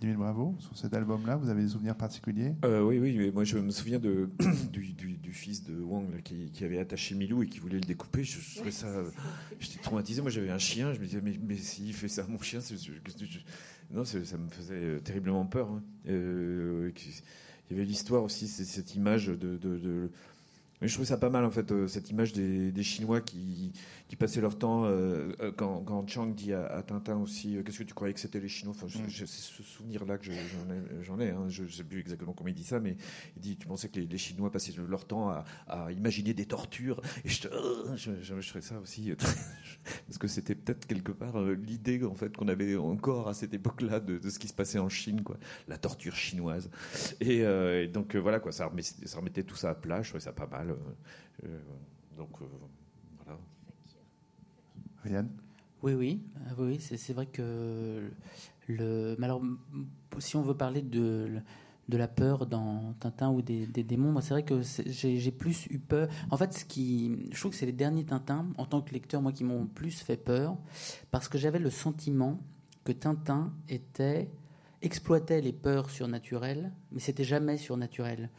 Emile Bravo, sur cet album-là, vous avez des souvenirs particuliers? Euh, Oui, oui, mais moi je me souviens de, *coughs* du, du, du fils de Wang là, qui, qui, avait attaché Milou et qui voulait le découper. Je trouvais ça. J'étais traumatisé. Moi j'avais un chien, je me disais, mais, mais s'il fait ça à mon chien, non, ça me faisait terriblement peur. Hein. Euh, il y avait l'histoire aussi, cette image de, de, de mais je trouve ça pas mal en fait, euh, cette image des, des Chinois qui, qui, passaient leur temps, euh, euh, quand, quand, Chang dit à, Tintin aussi, qu'est-ce que tu croyais que c'était les Chinois? Enfin, mm. C'est ce souvenir-là que j'en ai, ai hein. je ne sais plus exactement comment il dit ça, mais il dit, tu pensais que les, les Chinois passaient leur temps à, à, imaginer des tortures, et je, je, je, ferais ça aussi, parce que c'était peut-être quelque part l'idée en fait qu'on avait encore à cette époque-là de, de, ce qui se passait en Chine, quoi, la torture chinoise. Et, et donc voilà, quoi, ça remettait, ça remettait tout ça à plat, je trouvais ça pas mal. Euh, euh, donc euh, voilà. Ryan? Oui, oui, oui, c'est vrai que le. Mais alors, si on veut parler de, de la peur dans Tintin ou des, démons, c'est vrai que j'ai plus eu peur. En fait, ce qui, je trouve que c'est les derniers Tintins, en tant que lecteur, moi, qui m'ont plus fait peur, parce que j'avais le sentiment que Tintin était exploitait les peurs surnaturelles, mais c'était jamais surnaturel.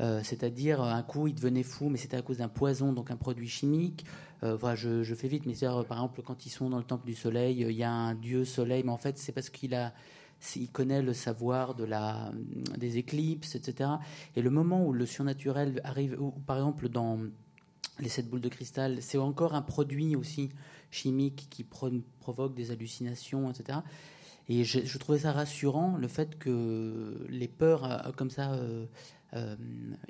Euh, c'est-à-dire un coup il devenait fou, mais c'était à cause d'un poison, donc un produit chimique. Euh, voilà, je, fais vite, mais par exemple quand ils sont dans le temple du soleil, il y a un dieu soleil, mais en fait c'est parce qu'il a il connaît le savoir de la, des éclipses, etc. Et le moment où le surnaturel arrive, par exemple dans les sept boules de cristal, c'est encore un produit aussi chimique qui provoque des hallucinations, etc. Et je, trouvais ça rassurant, le fait que les peurs euh, comme ça euh,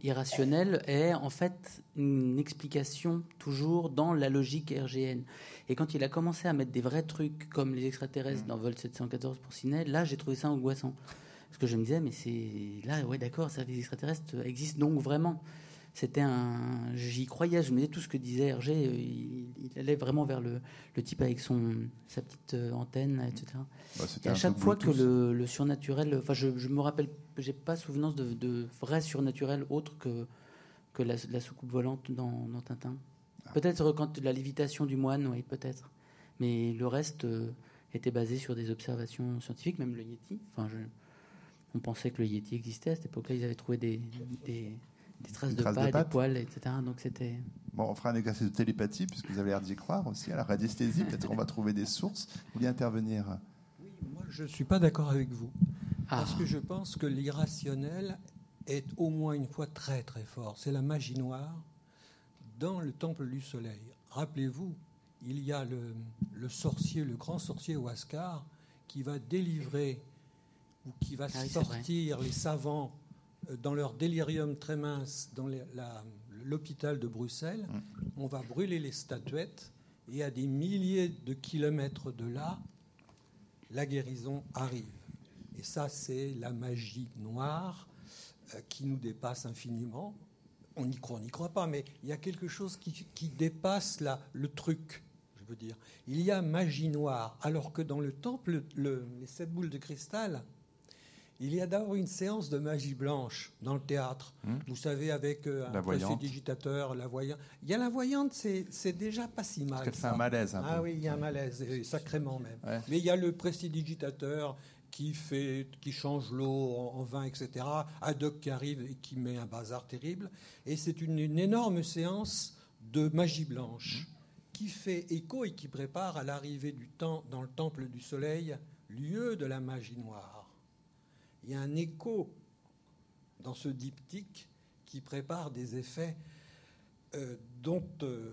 irrationnel est en fait une explication toujours dans la logique RGN. Et quand il a commencé à mettre des vrais trucs comme les extraterrestres dans Vol 714 pour Ciné, là j'ai trouvé ça angoissant. Parce que je me disais, mais c'est là, ouais, d'accord, ça, les extraterrestres existent donc vraiment c'était un. J'y croyais, je me disais tout ce que disait Hergé, euh, il, allait vraiment vers le, le, type avec son, sa petite euh, antenne, etc. Bah, et à chaque fois que le, le, surnaturel. Enfin, je, je me rappelle, j'ai pas souvenance de, de, vrai surnaturel autre que, que la, la soucoupe volante dans, dans Tintin. Peut-être quand la lévitation du moine, oui, peut-être. Mais le reste euh, était basé sur des observations scientifiques, même le Yeti. Enfin, je, on pensait que le Yeti existait à cette époque-là. Ils avaient trouvé des, des des traces, de, pas, des poils, etc. Donc c'était. Bon, on fera un exercice de télépathie, puisque vous avez l'air d'y croire aussi. À la radiesthésie, peut-être qu'on va trouver des sources. Vous voulez intervenir? Oui, moi je ne suis pas d'accord avec vous. Ah. Parce que je pense que l'irrationnel est au moins une fois très très fort. C'est la magie noire dans le temple du soleil. Rappelez-vous, il y a le, le, sorcier, le grand sorcier Huascar, qui va délivrer ou qui va ah sortir les savants euh, dans leur délirium très mince dans l'hôpital de Bruxelles, mm. on va brûler les statuettes et à des milliers de kilomètres de là, la guérison arrive. Et ça, c'est la magie noire euh, qui nous dépasse infiniment. On y croit, on n'y croit pas, mais il y a quelque chose qui, dépasse la, le truc, je veux dire. Il y a magie noire, alors que dans le temple, les sept boules de cristal, il y a d'abord une séance de magie blanche dans le théâtre. Hmm. Vous savez, avec euh, un prestidigitateur, la voyante. Il y a la voyante, c'est déjà pas si mal. Parce fait un malaise. Un ah oui, il y a un malaise, sacrément même. Mais il y a le prestidigitateur qui fait, qui change l'eau en, vin, etc. Haddock qui arrive et qui met un bazar terrible. Et c'est une, énorme séance de magie blanche qui fait écho et qui prépare à l'arrivée du temps dans le temple du soleil, lieu de la magie noire il y a un écho dans ce diptyque qui prépare des effets euh, dont, euh,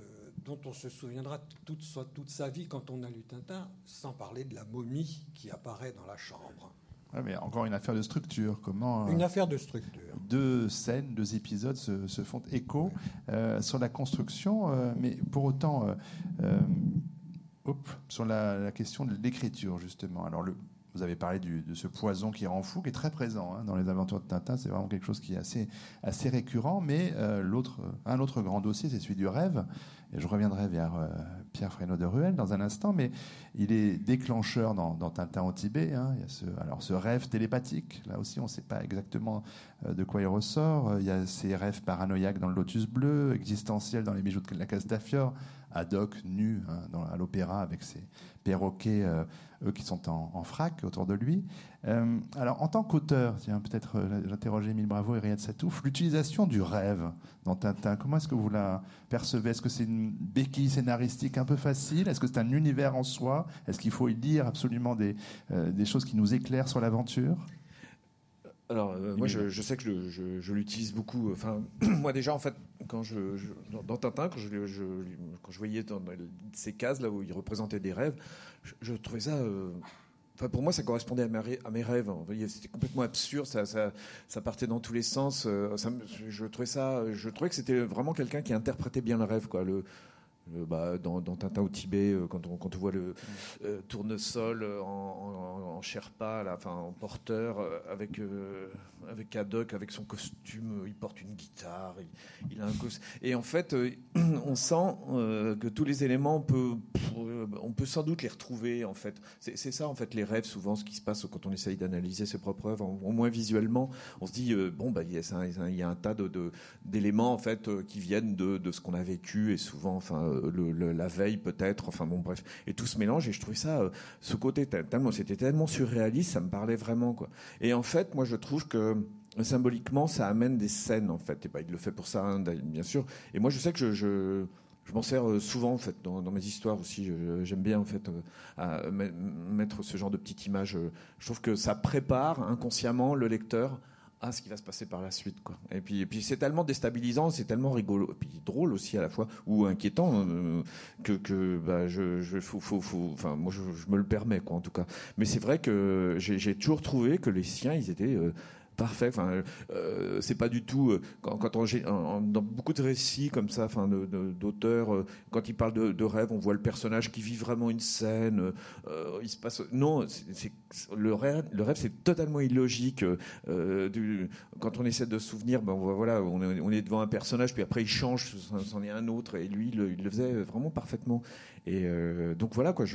dont on se souviendra toute, toute sa vie quand on a lu Tintin, sans parler de la momie qui apparaît dans la chambre. mais encore une affaire de structure. Comment euh, une affaire de structure. Deux scènes, deux épisodes se, font écho sur la construction, mais pour autant, sur la, la, question de l'écriture justement. Alors le vous avez parlé de ce poison qui rend fou, qui est très présent hein, dans les aventures de Tintin. C'est vraiment quelque chose qui est assez, récurrent. Mais euh, l'autre, un autre grand dossier, c'est celui du rêve. Et je reviendrai vers euh, Pierre Fresneau de Ruel dans un instant. Mais il est déclencheur dans, Tintin au Tibet. Hein. Alors ce rêve télépathique. Là aussi, on ne sait pas exactement euh, de quoi il ressort. Il y a ces rêves paranoïaques dans le Lotus bleu, existentiels dans les bijoux de la Castafiore ad hoc, nu, hein, à l'opéra, avec ses perroquets, euh, eux qui sont en, frac autour de lui. Euh, alors, en tant qu'auteur, tiens, peut-être euh, j'interrogeais Émile Bravo et Riyad Satouf, l'utilisation du rêve dans Tintin, comment est-ce que vous la percevez? Est-ce que c'est une béquille scénaristique un peu facile? Est-ce que c'est un univers en soi? Est-ce qu'il faut y lire absolument des, des choses qui nous éclairent sur l'aventure? Alors, moi, je, sais que je, l'utilise beaucoup. Enfin, *clears throat* moi, déjà, en fait, quand je, dans Tintin, quand je, quand je voyais dans ces cases là où il représentait des rêves, je, trouvais ça. Euh, enfin, pour moi, ça correspondait à, mes rêves. C'était complètement absurde. Ça, ça, ça, partait dans tous les sens. Euh, ça, je trouvais ça. Je trouvais que c'était vraiment quelqu'un qui interprétait bien le rêve, quoi. Le, bah, dans, Tintin au Tibet, euh, quand on, quand on voit le euh, tournesol en, en, en, Sherpa, là, enfin, en porteur, euh, avec, avec Haddock, avec son costume, il porte une guitare, il, a un Et en fait, *clears throat* on sent que tous les éléments, on peut, on peut sans doute les retrouver, en fait. C'est ça, en fait, les rêves, souvent, ce qui se passe quand on essaye d'analyser ses propres œuvres, au moins visuellement. On se dit, bon, bah, il, y y a un tas d'éléments, de, en fait, qui viennent de, ce qu'on a vécu, et souvent, enfin, la veille peut-être, enfin bon bref, et tout se mélange et je trouvais ça, euh, ce côté tellement, c'était tellement surréaliste, ça me parlait vraiment quoi. Et en fait, moi je trouve que symboliquement ça amène des scènes en fait, et ben, il le fait pour ça hein, bien sûr. Et moi je sais que je je m'en sers euh, souvent en fait dans, mes histoires aussi. J'aime bien en fait euh, mettre ce genre de petite image. Je trouve que ça prépare inconsciemment le lecteur à ce qui va se passer par la suite. Quoi. Et puis, c'est tellement déstabilisant, c'est tellement rigolo, et puis drôle aussi à la fois, ou inquiétant, euh, que, bah, je, je faut, faut, faut, enfin, moi je, me le permets, quoi, en tout cas. Mais c'est vrai que j'ai toujours trouvé que les siens, ils étaient euh, parfait. Enfin, euh, c'est pas du tout euh, quand, on, dans beaucoup de récits comme ça, enfin, d'auteurs, euh, quand ils parlent de, de, rêve, on voit le personnage qui vit vraiment une scène. il se passe. Non, le rêve. Le rêve, c'est totalement illogique. Quand on essaie de se souvenir, ben voilà, on est, devant un personnage, puis après il change, c'en est un autre, et lui, il, le faisait vraiment parfaitement. Et donc voilà quoi.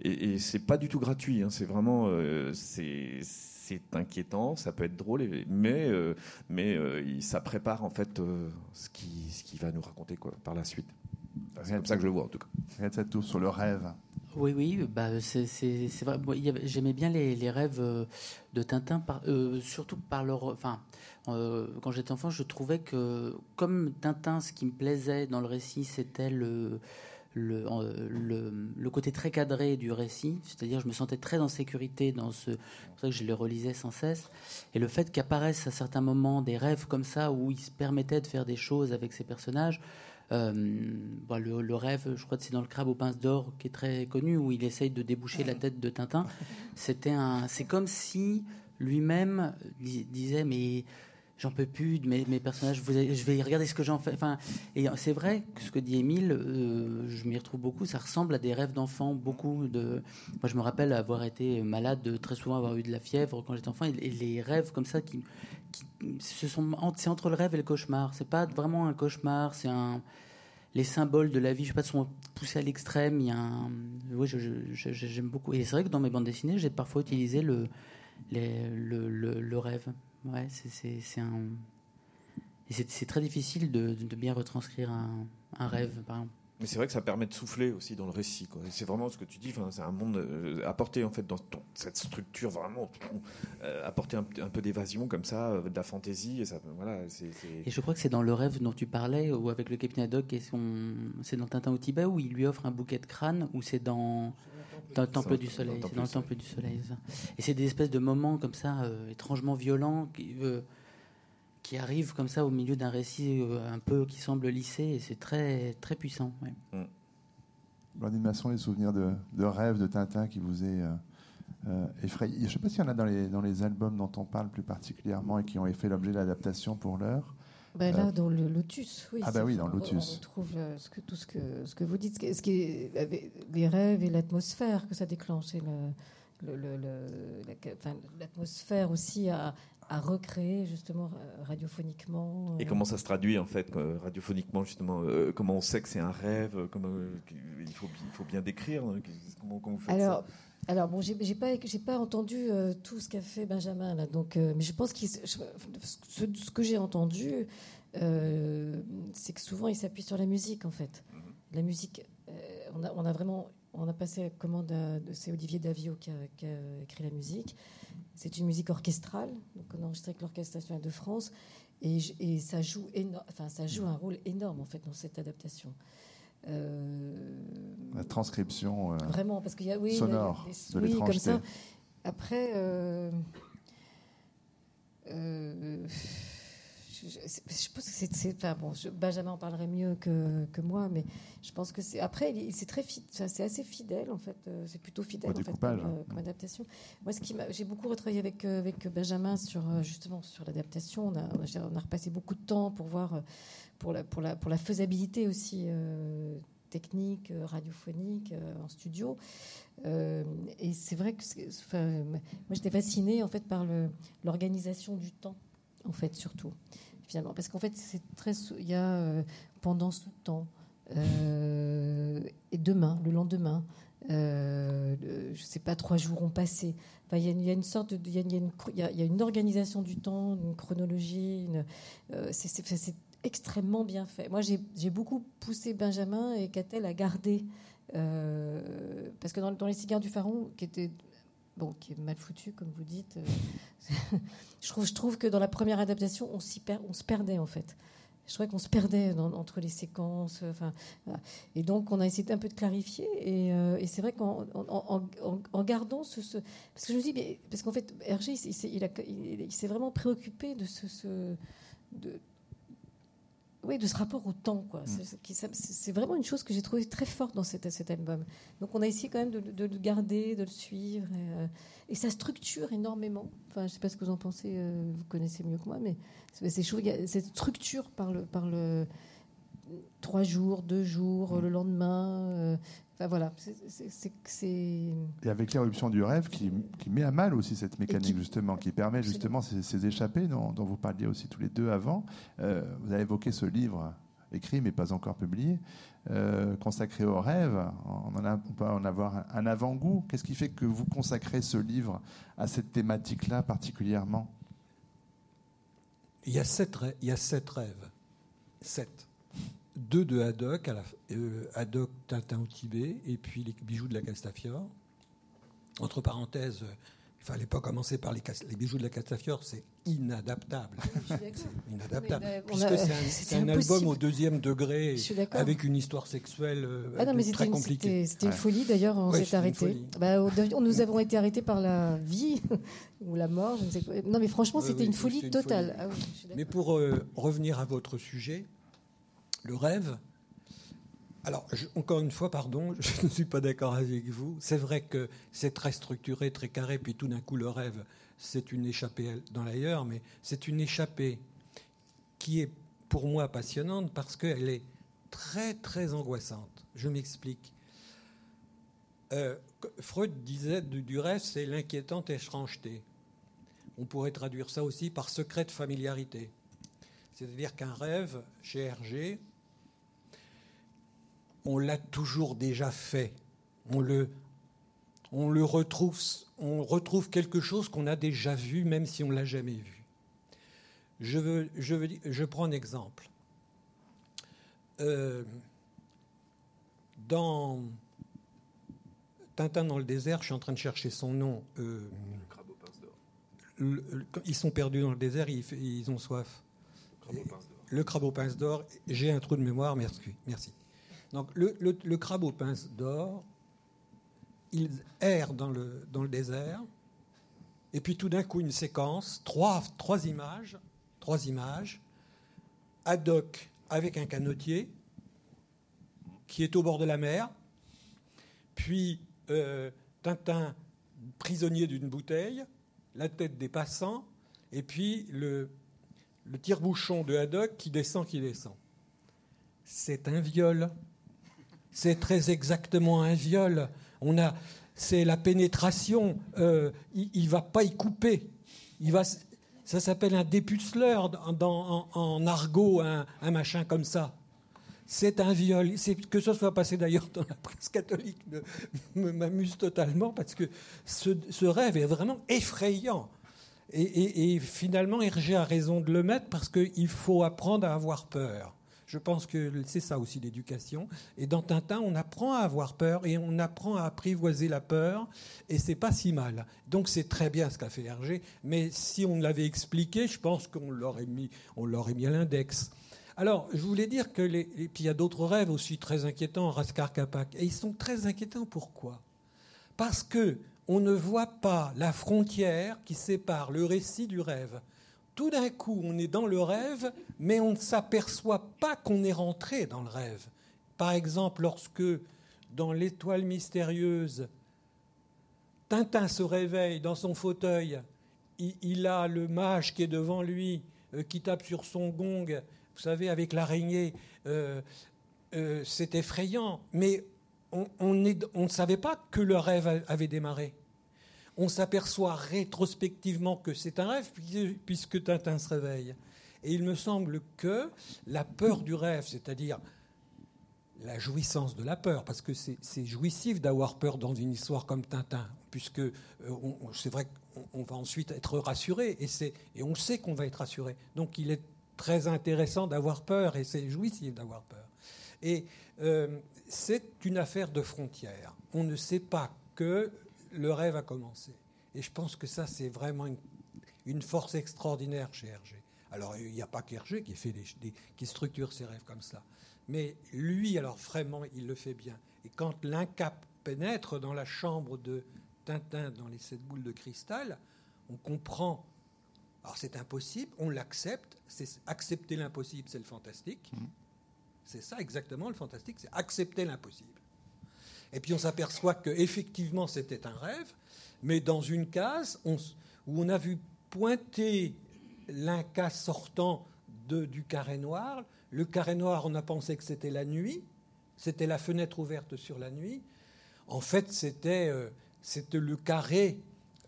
Et, c'est pas du tout gratuit. Hein, c'est vraiment, c'est inquiétant, ça peut être drôle, mais, euh, mais euh, ça prépare en fait euh, ce qui, ce qui va nous raconter quoi, par la suite. C'est comme ça que je le vois en tout cas. Regarde tout sur le rêve. Oui, oui, bah, c'est vrai. J'aimais bien les, les, rêves de Tintin, par, surtout par leur. Enfin, quand j'étais enfant, je trouvais que, comme Tintin, ce qui me plaisait dans le récit, c'était le le, le, côté très cadré du récit, c'est-à-dire je me sentais très en sécurité dans ce, c'est pour ça que je le relisais sans cesse, et le fait qu'apparaissent à certains moments des rêves comme ça où il se permettait de faire des choses avec ces personnages. Euh, bah, le, rêve, je crois que c'est dans le crabe aux pinces d'or qui est très connu où il essaye de déboucher la tête de Tintin. *laughs* C'était un, c'est comme si lui-même disait mais j'en peux plus de mes, personnages, je vais regarder ce que j'en fais. Enfin, c'est vrai que ce que dit Émile, euh, je m'y retrouve beaucoup, ça ressemble à des rêves d'enfant, beaucoup. Moi, je me rappelle avoir été malade, très souvent avoir eu de la fièvre quand j'étais enfant, et, les rêves comme ça, qui, ce sont, c'est entre le rêve et le cauchemar. C'est pas vraiment un cauchemar, c'est un... Les symboles de la vie, je sais pas, sont poussés à l'extrême. Il y a. Oui, j'aime beaucoup. Et c'est vrai que dans mes bandes dessinées, j'ai parfois utilisé le, le, le rêve. Ouais, c'est un. c'est très difficile de, de, bien retranscrire un, un rêve, par exemple. Mais c'est vrai que ça permet de souffler aussi dans le récit. C'est vraiment ce que tu dis. C'est un monde euh, apporté en fait dans cette structure vraiment euh, apporter un, peu d'évasion comme ça, euh, de la fantaisie. Et, ça, voilà, et je crois que c'est dans le rêve dont tu parlais, ou avec le capitaine Haddock, c'est dans Tintin au Tibet où il lui offre un bouquet de crâne, ou c'est dans dans le temple du soleil. C'est dans le temple du soleil. Et c'est des espèces de moments comme ça, euh, étrangement violents, qui, euh, qui, arrivent comme ça au milieu d'un récit euh, un peu qui semble lissé, et c'est très, très puissant. Mm. L'animation, les souvenirs de, de rêve de Tintin qui vous est effrayé. Je ne sais pas s'il y en a dans les, dans les albums dont on parle plus particulièrement et qui ont fait l'objet d'adaptation pour l'heure. Ben là, dans le Lotus, oui. Ah ben oui, dans le Lotus. On trouve ce que, tout ce que, ce que vous dites, ce qui est, les rêves et l'atmosphère que ça déclenche, l'atmosphère aussi à, à, recréer justement euh, radiophoniquement. Et comment ça se traduit en fait radiophoniquement justement euh, Comment on sait que c'est un rêve Comment il faut, il faut bien décrire hein, comment, comment, vous faites Alors, ça alors bon, j'ai pas j'ai pas entendu euh, tout ce qu'a fait Benjamin là, donc euh, mais je pense que ce, que j'ai entendu, euh, c'est que souvent il s'appuie sur la musique en fait. la musique, on a, on, a, vraiment, on a passé la commande c'est Olivier Davio qui a, écrit la musique. C'est une musique orchestrale, donc on a enregistré avec l'Orchestre national de France, et, et ça joue enfin ça joue un rôle énorme en fait dans cette adaptation. La transcription vraiment parce qu'il y a oui, sonore de oui, comme ça. Après, euh, euh, je, pense que c'est. Enfin, bon, Benjamin en parlerait mieux que, que, moi, mais je pense que c'est. Après, c'est très c'est assez fidèle, en fait. Euh, c'est plutôt fidèle, en fait, comme, adaptation. Moi, ce qui j'ai beaucoup retravaillé avec, avec Benjamin sur, justement, sur l'adaptation. On a, on a, repassé beaucoup de temps pour voir. Pour la, faisabilité aussi technique, radiophonique, en studio. Euh, et c'est vrai que, moi, j'étais fascinée en fait par l'organisation du temps, en fait, surtout, finalement, parce qu'en fait, c'est très, il y a euh, pendant ce temps euh, et demain, le lendemain. Euh, je sais pas, trois jours ont passé. Il, y a, une sorte il y a une organisation du temps, une chronologie. c'est extrêmement bien fait. Moi, j'ai beaucoup poussé Benjamin et Catel à garder euh, parce que dans, Les Cigares du Pharaon, qui était bon, qui est mal foutu, comme vous dites. Euh, *laughs* je, trouve, que dans la première adaptation, on, on se perdait en fait. Je trouvais qu'on se perdait entre les séquences. Et donc, on a essayé un peu de clarifier. Et, euh, c'est vrai qu'en en, gardant ce, Parce que je me dis, parce qu'en fait, Hergé, il, s'est vraiment préoccupé de ce. ce de, oui, de ce rapport au temps. Quoi. Mm. C'est, vraiment une chose que j'ai trouvée très forte dans cet, cet, album. Donc on a essayé quand même de, le garder, de le suivre. Et, euh, et, ça structure énormément. Enfin, je ne sais pas ce que vous en pensez, euh, vous connaissez mieux que moi, mais c'est, cette structure par le, par le trois jours, deux jours, mm. le lendemain. Euh, voilà, c'est. Et avec l'éruption du rêve qui, met à mal aussi cette mécanique, justement, qui permet justement ces, échappées dont, vous parliez aussi tous les deux avant. Euh, vous avez évoqué ce livre écrit mais pas encore publié, euh, consacré au rêve. On, en a, on peut en avoir un avant-goût. Qu'est-ce qui fait que vous consacrez ce livre à cette thématique-là particulièrement? Il y, a sept, il y a sept rêves. Sept deux de Haddock, à la, euh, Haddock Tintin au Tibet, et puis les bijoux de la Castafiore. Entre parenthèses, il fallait pas commencer par les, les bijoux de la Castafiore, c'est inadaptable. *laughs* inadaptable. puisque c'est un, *laughs* album au deuxième degré, avec une histoire sexuelle euh, ah très compliquée. C'était une folie d'ailleurs, on s'est arrêté. Bah, nous avons été arrêtés par la vie *laughs* ou la mort. Je ne sais Non, mais franchement, c'était une folie totale. Ah mais pour euh, revenir à votre sujet, le rêve. Alors, encore une fois, pardon, *laughs* je ne suis pas d'accord avec vous. C'est vrai que c'est très structuré, très carré, puis tout d'un coup, le rêve, c'est une échappée dans l'ailleurs, mais c'est une échappée qui est pour moi passionnante parce qu'elle est très, très angoissante. Je m'explique. Euh, Freud disait du, rêve, c'est l'inquiétante étrangeté. On pourrait traduire ça aussi par secret de familiarité. C'est-à-dire qu'un rêve, chez Hergé, on l'a toujours déjà fait. On le, on le retrouve, on retrouve quelque chose qu'on a déjà vu, même si on l'a jamais vu. Je, veux, je, veux, je prends un exemple. Euh, dans Tintin dans le désert, je suis en train de chercher son nom. Euh, le crabe aux pinces d'or. ils sont perdus dans le désert, ils, ils ont soif. Le crabe aux pinces d'or. J'ai un trou de mémoire, merci. merci. Donc le, crabe aux pinces d'or, il erre dans le, le désert, et puis tout d'un coup une séquence, trois, trois images, trois images, Haddock avec un canotier qui est au bord de la mer, puis euh, Tintin prisonnier d'une bouteille, la tête des passants, et puis le, le tire-bouchon de Haddock qui descend, qui descend. C'est un viol c'est très exactement un viol. On a, c'est la pénétration. Euh, il, ne va pas y couper. Ça s'appelle un dépuceleur dans, en, argot, un, machin comme ça. C'est un viol. Que ce soit passé d'ailleurs dans la presse catholique m'amuse totalement parce que ce, rêve est vraiment effrayant. Et, et, finalement, Hergé a raison de le mettre parce qu'il faut apprendre à avoir peur. Je pense que c'est ça aussi l'éducation. Et dans Tintin, on apprend à avoir peur et on apprend à apprivoiser la peur, et c'est pas si mal. Donc c'est très bien ce qu'a fait Hergé, mais si on l'avait expliqué, je pense qu'on l'aurait mis, on l'aurait mis à l'index. Alors, je voulais dire que les, et puis il y a d'autres rêves aussi très inquiétants, Raskar Kapak, et ils sont très inquiétants. Pourquoi? Parce que on ne voit pas la frontière qui sépare le récit du rêve tout d'un coup, on est dans le rêve, mais on ne s'aperçoit pas qu'on est rentré dans le rêve. Par exemple, lorsque, dans l'étoile mystérieuse, Tintin se réveille dans son fauteuil, il, a le mage qui est devant lui, euh, qui tape sur son gong, vous savez, avec l'araignée. Euh, euh, c'est effrayant, mais on, on ne savait pas que le rêve avait démarré on s'aperçoit rétrospectivement que c'est un rêve puisque Tintin se réveille. Et il me semble que la peur du rêve, c'est-à-dire la jouissance de la peur, parce que c'est jouissif d'avoir peur dans une histoire comme Tintin, puisque euh, c'est vrai qu'on va ensuite être rassuré, et, on sait qu'on va être rassuré. Donc il est très intéressant d'avoir peur, et c'est jouissif d'avoir peur. Et euh, c'est une affaire de frontières. On ne sait pas que le rêve a commencé. Et je pense que ça, c'est vraiment une, force extraordinaire chez Hergé. Alors, il n'y a pas qu'Hergé qui, fait qui structure ses rêves comme ça. Mais lui, alors vraiment, il le fait bien. Et quand l'incap pénètre dans la chambre de Tintin, dans les sept boules de cristal, on comprend. Alors, c'est impossible, on l'accepte. C'est accepter l'impossible, c'est le fantastique. Mmh. C'est ça exactement le fantastique, c'est accepter l'impossible. Et puis on s'aperçoit qu'effectivement c'était un rêve, mais dans une case où on a vu pointer l'inca sortant de, du carré noir. Le carré noir, on a pensé que c'était la nuit, c'était la fenêtre ouverte sur la nuit. En fait, c'était euh, le carré,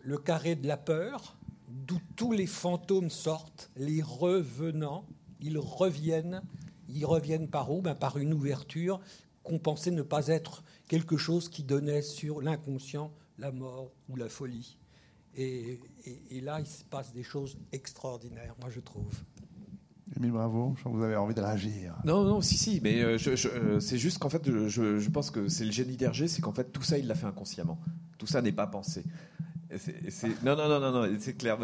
le carré de la peur, d'où tous les fantômes sortent, les revenants, ils reviennent. Ils reviennent par où? Ben, Par une ouverture qu'on pensait ne pas être quelque chose qui donnait sur l'inconscient la mort ou la folie. Et, là, il se passe des choses extraordinaires, moi je trouve. Émile Bravo, je sens que vous avez envie de réagir. Non, non, si, si, mais euh, euh, c'est juste qu'en fait, je, pense que c'est le génie d'Hergé, c'est qu'en fait, tout ça, il l'a fait inconsciemment. Tout ça n'est pas pensé. non, non, non, non, non c'est clair.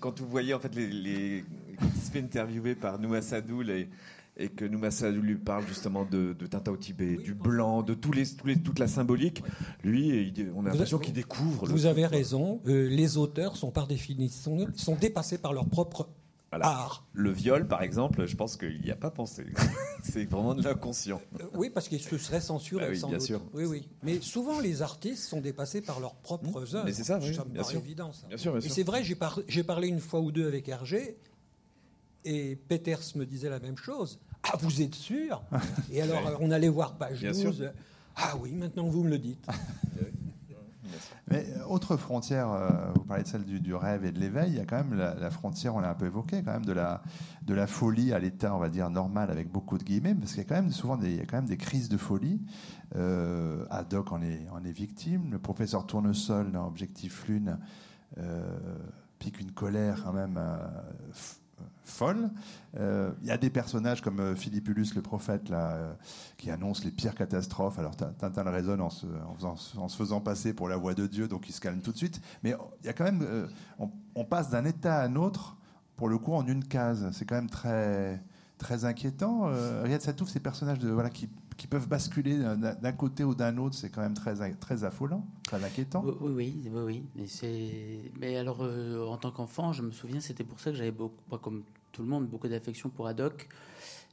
Quand vous voyez, en fait, les, les, quand il se fait interviewer par Nouma Sadou, les, et que Noumassa lui parle justement de, de Tintin au Tibet, du blanc, de tous les, toute la symbolique, lui, on a l'impression qu'il découvre. Vous avez raison, euh, les auteurs sont par définition sont dépassés par leur propre art. Le viol, par exemple, je pense qu'il n'y a pas pensé. *laughs* C'est vraiment de l'inconscient. Euh, oui, parce qu'il se serait censuré. Bah oui, bien sûr. Oui, oui. Mais souvent, les artistes sont dépassés par leurs propres mmh. œuvres. Mais c'est ça, oui, ça bien sûr. évident. Ça. Bien sûr, Et c'est vrai, j'ai parlé une fois ou deux avec Hergé, et Peters me disait la même chose. Ah, vous êtes sûr *laughs* Et alors, on allait voir page 12. Ah oui, maintenant vous me le dites. *laughs* Mais euh, autre frontière, euh, vous parlez de celle du, rêve et de l'éveil, il y a quand même la, frontière, on l'a un peu évoqué, quand même de la, de la folie à l'état, on va dire, normal, avec beaucoup de guillemets, parce qu'il y a quand même souvent des, il y a quand même des crises de folie. Euh, Haddock en est, en est victime, le professeur Tournesol dans Objectif Lune euh, pique une colère quand même folle. Euh, il y a des personnages comme euh, Philippulus le prophète là, euh, qui annonce les pires catastrophes. Alors Tintin le raisonne en se, en, se, faisant passer pour la voix de Dieu, donc il se calme tout de suite. Mais il y a quand même, on, passe d'un état à un autre, pour le coup, en une case. C'est quand même très, très inquiétant. Riyad Satouf, ces personnages de, voilà, qui, qui peuvent basculer d'un côté ou d'un autre, c'est quand même très, très affolant, très inquiétant. Oui, oui, oui. oui. Mais, alors, en tant qu'enfant, je me souviens, c'était pour ça que j'avais beaucoup, comme tout le monde beaucoup d'affection pour Haddock.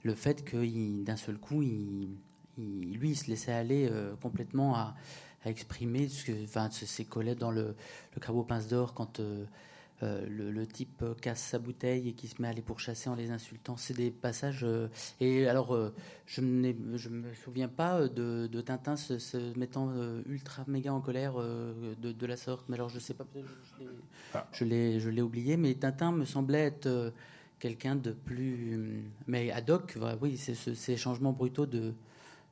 Le fait que d'un seul coup, il, lui, il se laissait aller euh, complètement à, exprimer ce que, enfin, ses collègues dans le, le crabeau pince d'or quand euh, euh, le, type casse sa bouteille et qui se met à aller pourchasser en les insultant. C'est des passages. et alors, je ne me souviens pas de, Tintin se, mettant ultra méga en colère de, de, la sorte. Mais alors, je sais pas, je l'ai je l'ai oublié. Mais Tintin me semblait être quelqu'un de plus. Mais ad hoc, oui, c'est ces changements brutaux de.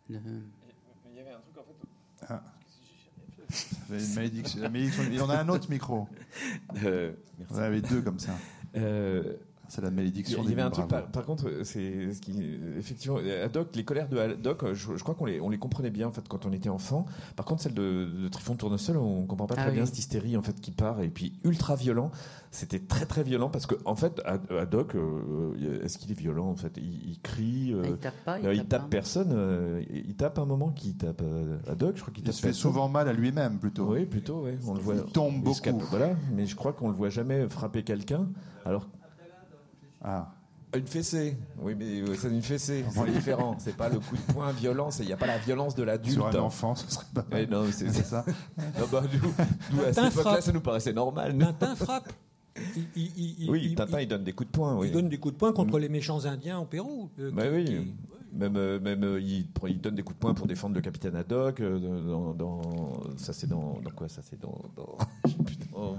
Il y avait un truc en fait. Ah. Une malédiction. Il y en a un autre micro. Euh, Vous en avez deux comme ça. Euh, C'est la malédiction Il y avait un truc, par, par contre, c'est ce qui, effectivement, Haddock, les colères de Haddock, je, je crois qu'on les, on les comprenait bien en fait quand on était enfant. Par contre, celle de, de Trifon Tournesol, on comprend pas Ah très oui. bien cette hystérie en fait qui part et puis ultra violent. C'était très très violent parce que en fait, Had- Haddock, euh, est-ce qu'il est violent en fait? Il, il crie. euh, Ah, il tape pas, il, euh, il tape, tape pas. personne. euh, il tape un moment qui tape euh, Haddock, je crois qu'il Il tape se fait personne. souvent mal à lui-même plutôt. Oui, plutôt, oui. On le voit. Il tombe il beaucoup. Voilà, mais je crois qu'on le voit jamais frapper quelqu'un. Alors Ah. une fessée. Oui, mais euh, c'est une fessée. C'est différent. C'est pas le coup de poing violent. Il n'y a pas la violence de l'adulte. Sur un enfant, ce serait pas mal. non, *laughs* c'est ça. Non, bah, nous, nous, à cette Tintin époque-là, ça nous paraissait normal. Tintin frappe. Il, il- il- il- Oui, il- Tintin, il- il donne des coups de poing. Oui. il donne des coups de poing contre les méchants indiens au Pérou. euh, qui- oui. qui- Même, euh, même il, donne des coups de poing pour défendre le capitaine Haddock. dans, dans- ça, c'est dans, dans quoi Ça, c'est dans. dans, *laughs*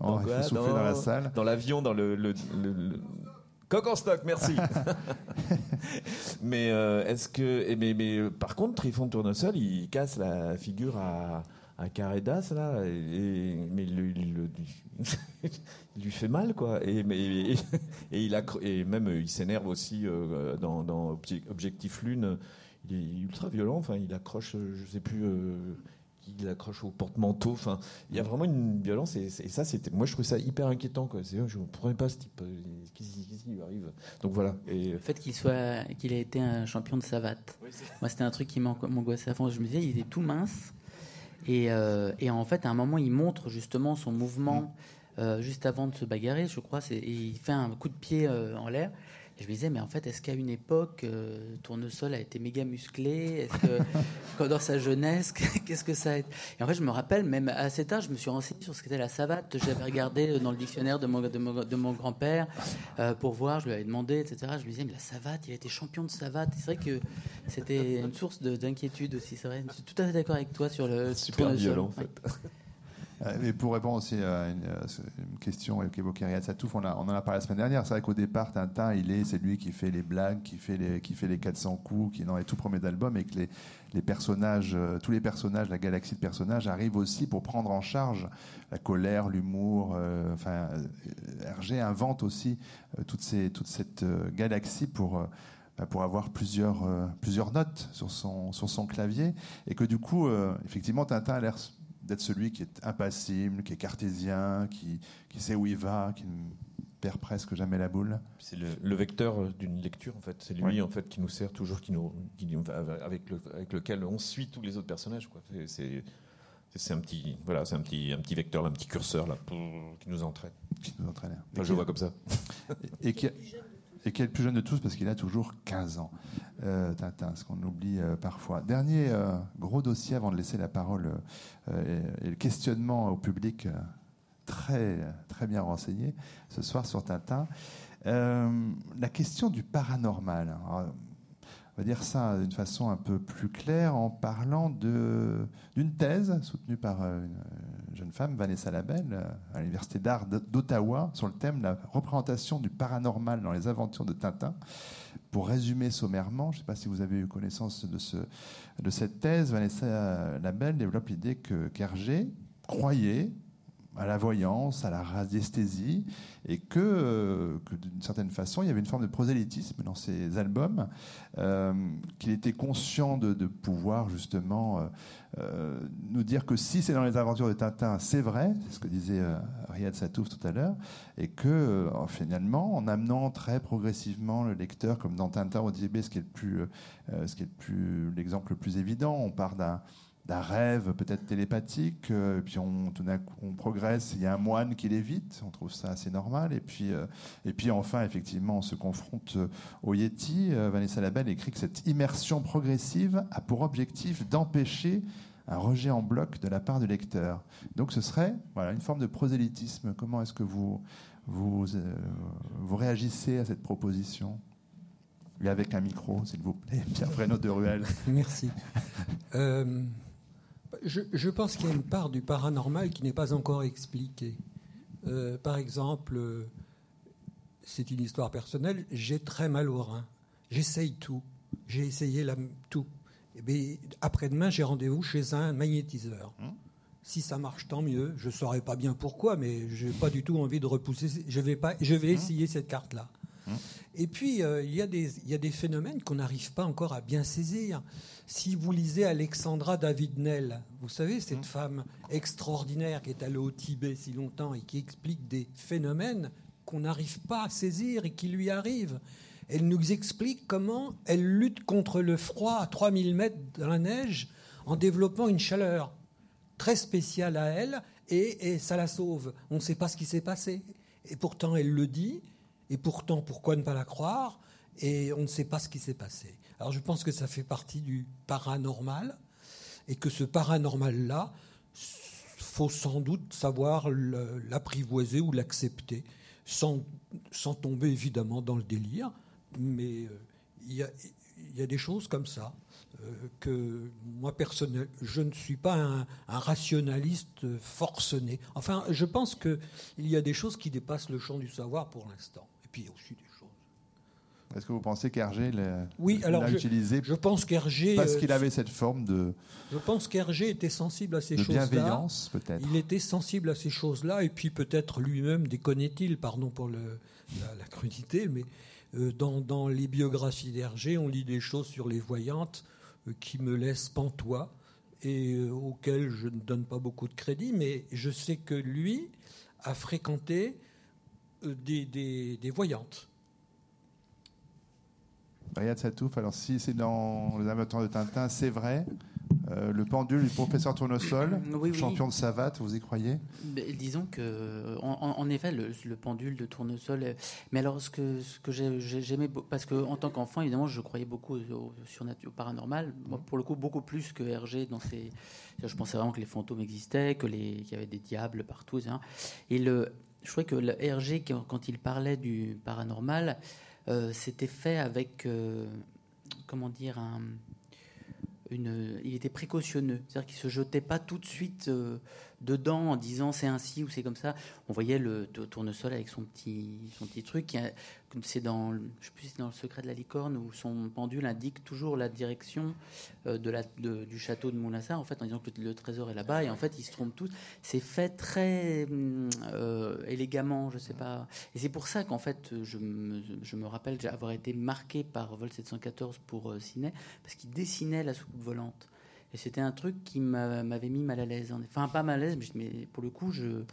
Oh, il souffler dans la salle. Dans l'avion, dans le. le, le- le- Coq en stock, merci. *laughs* *laughs* mais euh, est-ce que. et Mais, mais euh, par contre, Trifon Tournesol, il casse la figure à, à Caredas, là. Et, mais il, le- il le- il lui fait mal, quoi. Et, mais, et, et il accro- et même euh, il s'énerve aussi euh, dans, dans Obje- Objectif Lune. Il est ultra violent. Enfin, il accroche, je sais plus. euh, il accroche au porte-manteau. Enfin, il y a vraiment une violence et, et ça, c'était. Moi, je trouvais ça hyper inquiétant. Quoi. C'est- Je ne comprenais pas ce type. euh, Qu'est-ce qui lui arrive Donc voilà. Et Le fait qu'il soit, qu'il ait été un champion de savate. Moi, c'était un truc qui m'an- m'angoissait fond. Je me disais, il était tout mince. Et, euh, et en fait, à un moment, il montre justement son mouvement euh, juste avant de se bagarrer, je crois. c'est- et il fait un coup de pied euh, en l'air. Je me disais, mais en fait, est-ce qu'à une époque, euh, Tournesol a été méga musclé? Est-ce que, *laughs* dans sa jeunesse, *laughs* qu'est-ce que ça a été? Et en fait, je me rappelle, même assez tard, je me suis renseigné sur ce qu'était la savate. J'avais regardé dans le dictionnaire de mon, de mon, de mon grand-père euh, pour voir, je lui avais demandé, etc. Je me disais, mais la savate, il a été champion de savate. C'est vrai que c'était une source de- d'inquiétude aussi. C'est vrai. Je suis tout à fait d'accord avec toi sur le super violent, en fait. Mais pour répondre aussi à une, euh, une question qu'évoquait Riyad Satouf, on, a- on en a parlé la semaine dernière. C'est vrai qu'au départ, Tintin, il est, c'est lui qui fait les blagues, qui fait les, qui fait les 400 coups, qui est dans les tout premiers albums, et que les, les personnages, euh, tous les personnages, la galaxie de personnages arrivent aussi pour prendre en charge la colère, l'humour. euh, enfin, euh, Hergé invente aussi euh, toute, ces, toute cette euh, galaxie pour. euh, bah, pour avoir plusieurs, euh, plusieurs notes sur son, sur son clavier, et que du coup, euh, effectivement, Tintin a l'air d'être celui qui est impassible, qui est cartésien, qui, qui sait où il va, qui ne perd presque jamais la boule. C'est le, le vecteur euh, d'une lecture, en fait. C'est lui, Ouais. en fait, qui nous sert toujours, qui nous, qui nous- avec, le, avec lequel on suit tous les autres personnages. Quoi. C'est- C'est, c'est un petit, voilà, c'est un petit, un petit vecteur, là, un petit curseur là, qui nous entraîne. qui nous entraîne. Enfin, je le vois comme ça. Et qui, et qui est le plus jeune de tous parce qu'il a toujours 15 ans. Euh, Tintin, ce qu'on oublie euh, parfois. Dernier euh, gros dossier avant de laisser la parole et, le questionnement au public très, très bien renseigné ce soir sur Tintin. La question du paranormal. On va dire ça d'une façon un peu plus claire en parlant d'une thèse soutenue par une jeune femme, Vanessa Labelle, euh, à l'Université d'art d'Ottawa, sur le thème la représentation du paranormal dans les aventures de Tintin. Pour résumer sommairement, je ne sais pas si vous avez eu connaissance de, ce, de cette thèse, Vanessa Labelle développe l'idée que qu'Hergé croyait à la voyance, à la radiesthésie, et que, euh, que d'une certaine façon, il y avait une forme de prosélytisme dans ses albums, euh, qu'il était conscient de, pouvoir justement euh, nous dire que si c'est dans les aventures de Tintin, c'est vrai, c'est ce que disait Riyad Satouf tout à l'heure, et que finalement, en amenant très progressivement le lecteur, comme dans Tintin au Tibet, ce qui est le plus, ce qui est le plus, l'exemple le plus évident, on part d'un d'un rêve peut-être télépathique, euh, puis on, on progresse, il y a un moine qui l'évite, on trouve ça assez normal, et puis, euh, et puis enfin, effectivement, on se confronte euh, au Yeti. Vanessa Labelle écrit que cette immersion progressive a pour objectif d'empêcher un rejet en bloc de la part du lecteur. Donc ce serait voilà, une forme de prosélytisme. Comment est-ce que vous, vous, réagissez à cette proposition? Et avec un micro, s'il vous plaît, *laughs* Pierre Fresneau de Ruel. Merci. Je, je pense qu'il y a une part du paranormal qui n'est pas encore expliquée. Euh, par exemple, euh, c'est une histoire personnelle, j'ai très mal au rein. J'essaye tout. J'ai essayé la- tout. Eh bien, Après-demain, j'ai rendez-vous chez un magnétiseur. Hum. Si ça marche, tant mieux. Je ne saurais pas bien pourquoi, mais je n'ai pas du tout envie de repousser. Je vais, pas, je vais essayer cette carte-là. Et puis, euh, il, y a des, il y a des phénomènes qu'on n'arrive pas encore à bien saisir. Si vous lisez Alexandra David-Nel, vous savez, cette femme extraordinaire qui est allée au Tibet si longtemps et qui explique des phénomènes qu'on n'arrive pas à saisir et qui lui arrivent. Elle nous explique comment elle lutte contre le froid à 3000 mètres dans la neige en développant une chaleur très spéciale à elle et, ça la sauve. On ne sait pas ce qui s'est passé. Et pourtant, elle le dit. Et pourtant, pourquoi ne pas la croire? Et on ne sait pas ce qui s'est passé. Alors je pense que ça fait partie du paranormal et que ce paranormal-là, faut sans doute savoir l'apprivoiser ou l'accepter, sans, sans tomber évidemment dans le délire. Mais euh, il y, a, des choses comme ça euh, que moi personnellement, je ne suis pas un, rationaliste forcené. Enfin, je pense qu'il y a des choses qui dépassent le champ du savoir pour l'instant. Et puis il y a aussi des choses. Est-ce que vous pensez qu'Hergé l'a oui, utilisé je pense qu'Hergé parce qu'il euh, avait cette forme de. Je pense qu'Hergé était sensible à ces choses-là. Bienveillance, peut-être. Il était sensible à ces choses-là, et puis peut-être lui-même déconnait-il, pardon pour le, la crudité, mais euh, dans, les biographies d'Hergé, on lit des choses sur les voyantes euh, qui me laissent pantois et euh, auxquelles je ne donne pas beaucoup de crédit, mais je sais que lui a fréquenté des, des, voyantes. Riyad Satouf, alors si c'est dans Les amateurs de Tintin, c'est vrai, euh, le pendule du professeur Tournesol, champion de savate, vous y croyez? Disons que, en, effet, le, pendule de Tournesol. Euh, mais alors, ce que, ce que j'aimais, parce qu'en tant qu'enfant, évidemment, je croyais beaucoup au, au paranormal. pour le coup, beaucoup plus que Hergé dans ses. Je pensais vraiment que les fantômes existaient, que les, qu'il y avait des diables partout. Et le, je crois que le Hergé, quand il parlait du paranormal, euh, c'était fait avec, comment dire, un il était précautionneux, c'est-à-dire qu'il se jetait pas tout de suite euh, dedans en disant c'est ainsi ou c'est comme ça. On voyait le tournesol avec son petit, son petit truc. C'est dans, je dans le secret de la licorne où son pendule indique toujours la direction euh, de la, du château de Moulin-Sart, en fait, en disant que le, trésor est là-bas. Et en fait, ils se trompent tous. C'est fait très euh, élégamment, je sais pas. Et c'est pour ça qu'en fait, je me, je me rappelle avoir été marqué par Vol 714 pour euh, Ciné, parce qu'il dessinait la soucoupe volante. Et c'était un truc qui m'avait mis mal à l'aise. Enfin, pas mal à l'aise, mais pour le coup, je,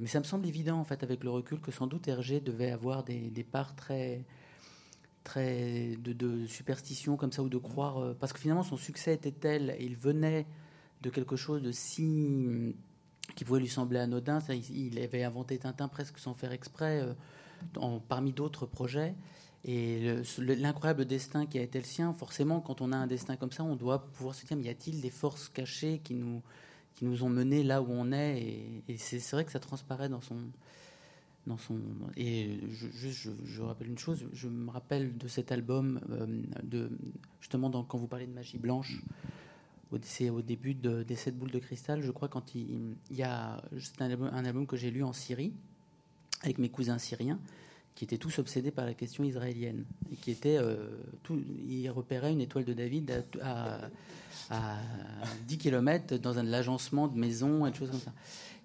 mais ça me semble évident, en fait, avec le recul, que sans doute Hergé devait avoir des, des parts très, très de, superstition comme ça, ou de croire. Euh, parce que finalement, son succès était tel, et il venait de quelque chose de si. qui pouvait lui sembler anodin. Il, avait inventé Tintin presque sans faire exprès, euh, en, parmi d'autres projets. Et l'incroyable destin qui a été le sien, forcément, quand on a un destin comme ça, on doit pouvoir se dire, mais y a-t-il des forces cachées qui nous, qui nous ont menés là où on est? Et, c'est vrai que ça transparaît dans son... Dans son et je, je, rappelle une chose, je me rappelle de cet album, euh, de, justement quand vous parlez de magie blanche, c'est au début de, des sept boules de cristal, je crois, quand il, y a. C'est un album que j'ai lu en Syrie, avec mes cousins syriens qui étaient tous obsédés par la question israélienne et qui étaient euh, tout, ils repéraient une étoile de David à, à, 10 km dans un agencement de maisons et des choses comme ça.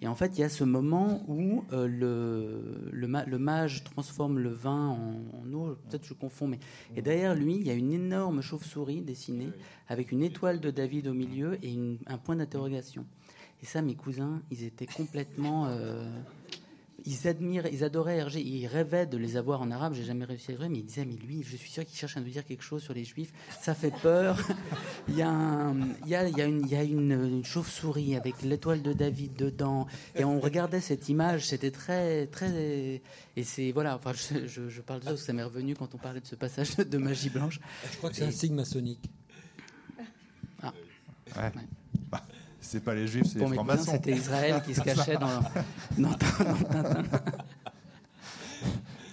Et en fait, il y a ce moment où euh, le, le, mage transforme le vin en, eau. Peut-être je confonds, mais et derrière lui, il y a une énorme chauve-souris dessinée avec une étoile de David au milieu et un point d'interrogation. Et ça, mes cousins, ils étaient complètement euh, ils admirent, ils adoraient Hergé, ils rêvaient de les avoir en arabe. J'ai jamais réussi à les voir, mais ils disaient mais lui, je suis sûr qu'il cherche à nous dire quelque chose sur les juifs. Ça fait peur. *laughs* il y a, il y a, il y a une, il y a une, chauve-souris avec l'étoile de David dedans, et on regardait cette image. C'était très, très, et c'est voilà. Enfin, je, je, parle de ça, ça m'est revenu quand on parlait de ce passage de magie blanche. Je crois que c'est un signe maçonnique. Ah. Ouais. C'est pas les juifs, c'est les francs-maçons. C'était Israël qui se *laughs* cachait dans, dans, Tintin.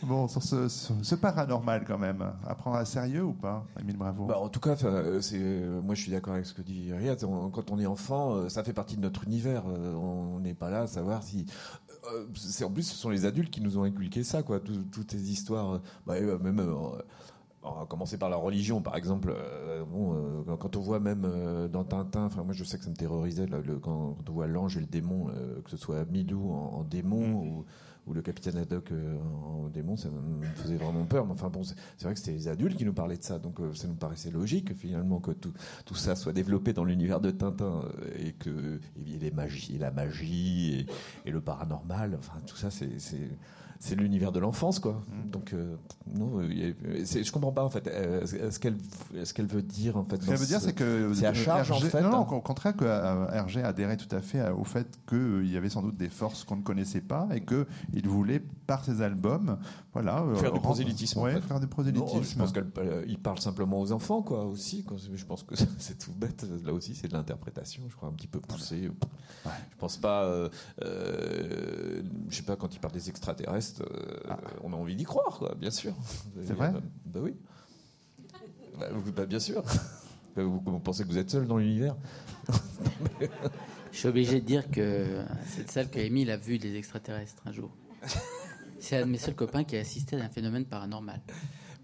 Bon, sur ce, paranormal quand même, à prendre à sérieux ou pas, Emile Bravo? Bah, En tout cas, c'est, moi je suis d'accord avec ce que dit Riyad. Quand on est enfant, euh, ça fait partie de notre univers. Euh, on n'est pas là à savoir si. Euh, c'est, en plus, ce sont les adultes qui nous ont inculqué ça, quoi. toutes ces histoires. Bah, même on va commencer par la religion, par exemple. Euh, bon, euh, quand on voit même euh, dans Tintin, enfin moi je sais que ça me terrorisait là, le, quand, quand on voit l'ange et le démon, que ce soit Milou en, en démon ou, ou le capitaine Haddock en démon, ça me faisait vraiment peur. Mais enfin bon, c'est vrai que c'était les adultes qui nous parlaient de ça, donc ça nous paraissait logique finalement que tout, tout ça soit développé dans l'univers de Tintin et que et les magies, et la magie et, et le paranormal, enfin tout ça c'est c'est l'univers de l'enfance, quoi. Donc, euh, non, euh, je comprends pas en fait. euh, Ce qu'elle, veut dire en fait. Ce qu'elle veut dire, ce- c'est que c'est à charge, en RG fait, Non, non, hein. au contraire, que Hergé adhérait tout à fait au fait qu'il y avait sans doute des forces qu'on ne connaissait pas et qu'il voulait, par ses albums, voilà, Faire du prosélytisme, en Ouais, fait. faire du Non, prosélytisme. je pense qu'il parle simplement aux enfants, quoi, aussi. quoi. Je pense que *laughs* c'est tout bête. Là aussi, c'est de l'interprétation, je crois, un petit peu poussée. Je pense pas. euh, je sais pas, quand il parle des extraterrestres, euh, on a envie d'y croire, quoi, bien sûr. C'est vrai Bah oui. Bah, vous- bah, bien sûr. Vous, vous pensez que vous êtes seul dans l'univers? Je suis obligé de dire que cette salle que Émile a vu des extraterrestres un jour. C'est un de mes seuls copains qui a assisté à un phénomène paranormal.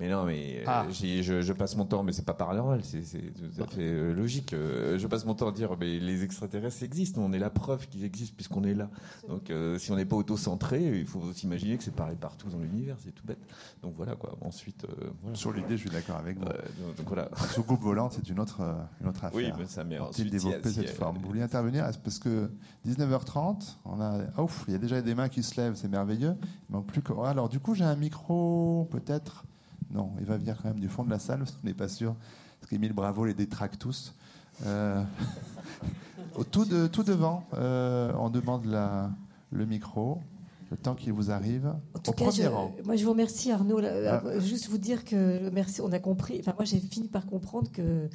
Mais non, mais euh, Ah. je, je passe mon temps, mais c'est pas paranormal, c'est c'est tout à fait euh, logique. Euh, je passe mon temps à dire, mais les extraterrestres existent, on est la preuve qu'ils existent puisqu'on est là. Donc, euh, si on n'est pas auto-centré, il faut s'imaginer que c'est pareil partout dans l'univers, c'est tout bête. Donc voilà quoi. Ensuite, euh, voilà. Sur l'idée, je suis d'accord avec vous. Euh, donc, donc, voilà. La soucoupe volante, c'est une autre, une autre affaire. Oui, mais ça met ensuite. il y a- développer a- cette forme Vous vouliez intervenir? Est-ce- Parce que 19h30, on a. Ah, ouf, il y a déjà des mains qui se lèvent, c'est merveilleux. Il manque plus que. Alors, du coup, j'ai un micro, peut-être. Non, il va venir quand même du fond de la salle, qu'on n'est pas sûr. Parce qu'Émile Bravo les détraque tous. Euh, *laughs* tout, de, tout devant, euh, on demande la, le micro, le temps qu'il vous arrive. En tout au cas, premier je, rang. moi je vous remercie Arnaud. Là, Ah. euh, Juste vous dire que merci, on a compris. Enfin, moi j'ai fini par comprendre que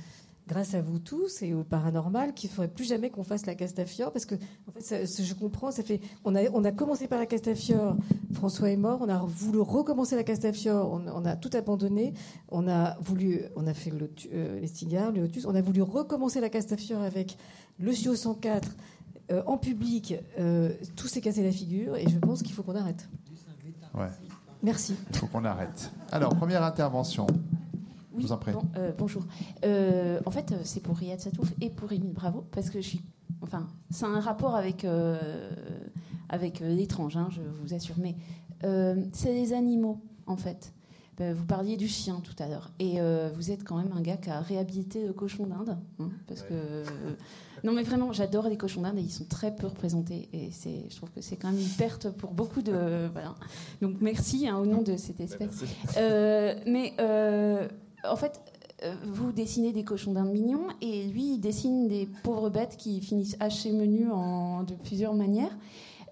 grâce à vous tous et au paranormal, qu'il ne faudrait plus jamais qu'on fasse la Castafiore parce que en fait, ça- ce- je comprends. Ça fait, on a, on a commencé par la Castafiore. François est mort. On a voulu recommencer la Castafiore. On, on a tout abandonné. On a voulu, on a fait le, euh, les cigares, le Lotus. On a voulu recommencer la Castafiore avec le CIO 104. euh, en public, euh, tout s'est cassé la figure et je pense qu'il faut qu'on arrête. Ouais, Merci. il faut qu'on arrête. Alors, première intervention. Oui, Je vous en prie. bon, euh, bonjour. Euh, en fait, euh, c'est pour Riyad Satouf et pour Émile Bravo, parce que je suis. Enfin, c'est un rapport avec, euh, avec l'étrange, hein, je vous assure. Mais euh, c'est les animaux, en fait. Euh, vous parliez du chien tout à l'heure. Et euh, vous êtes quand même un gars qui a réhabilité le cochon d'Inde. hein, parce que. non, mais vraiment, j'adore les cochons d'Inde et ils sont très peu représentés. Et c'est, je trouve que c'est quand même une perte pour beaucoup de. *laughs* Voilà. Donc merci hein, au nom de cette espèce. Euh, mais euh, en fait, euh, vous dessinez des cochons d'Inde mignons et lui, il dessine des pauvres bêtes qui finissent hachées menus en, de plusieurs manières.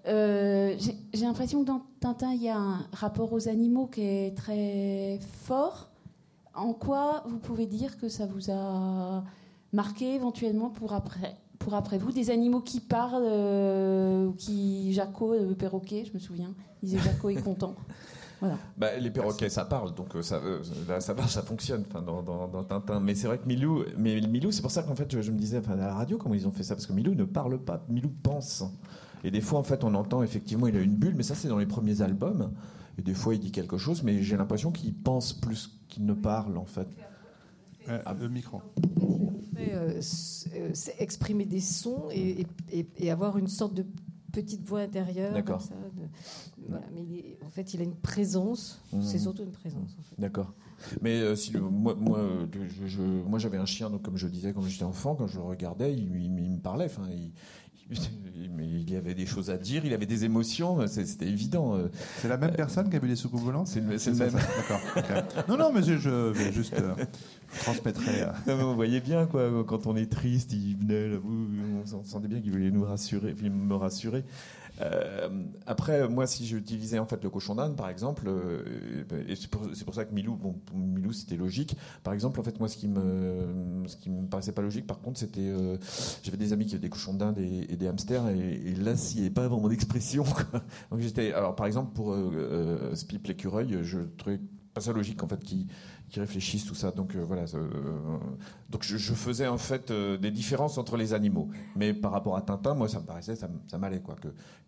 Euh, j'ai l'impression que dans Tintin, il y a un rapport aux animaux qui est très fort. En quoi vous pouvez dire que ça vous a marqué éventuellement pour après, pour après vous Des animaux qui parlent, euh, qui. Jaco, le perroquet, je me souviens, disait Jaco est content. *laughs* Voilà. Bah, les perroquets, ça parle, donc euh, ça, euh, là, ça marche, ça fonctionne enfin, dans, dans- dans Tintin. Mais c'est vrai que Milou, mais Milou, c'est pour ça qu'en fait, je, je me disais, enfin, à la radio, comment ils ont fait ça? Parce que Milou ne parle pas, Milou pense. Et des fois, en fait, on entend effectivement, il a une bulle, mais ça, c'est dans les premiers albums. Et des fois, il dit quelque chose, mais j'ai l'impression qu'il pense plus qu'il ne parle, en fait. Euh, le micro. euh, euh, c'est exprimer des sons et, et- et- et avoir une sorte de petite voix intérieure. D'accord. comme ça, de- voilà, mais il est- en fait, il a une présence. Mhm. C'est surtout une présence. en fait. D'accord. Mais euh, si le- moi, moi, je- je- moi, j'avais un chien, donc comme je disais, quand j'étais enfant, quand je le regardais, il, il- il me parlait. Enfin, il, il- mais il y avait des choses à dire, il avait des émotions, c'était évident. C'est la même personne qui a vu les soucoupes volantes C'est le, c'est le ça, même. D'accord. Non, non, mais je, je vais juste euh, transmettrai. euh, Non, mais on voyait bien quoi, quand on est triste, il venait là, on s'en- sentait bien qu'il voulait nous rassurer, enfin, me rassurer. Euh, après, moi, si j'utilisais en fait le cochon d'Inde, par exemple, euh, et c'est pour, ça que Milou, bon, Milou, c'était logique. Par exemple, en fait, moi, ce qui me, ce qui me paraissait pas logique, par contre, c'était, euh, j'avais des amis qui avaient des cochons d'Inde et, des hamsters, et, là, s'il n'y avait pas vraiment d'expression. Donc j'étais, alors par exemple, pour Spip l'écureuil, je trouvais pas ça logique en fait qui réfléchissent tout ça. Donc euh, voilà. euh, donc je, faisais en fait euh, des différences entre les animaux. Mais par rapport à Tintin, moi ça me paraissait, ça, m'allait quoi,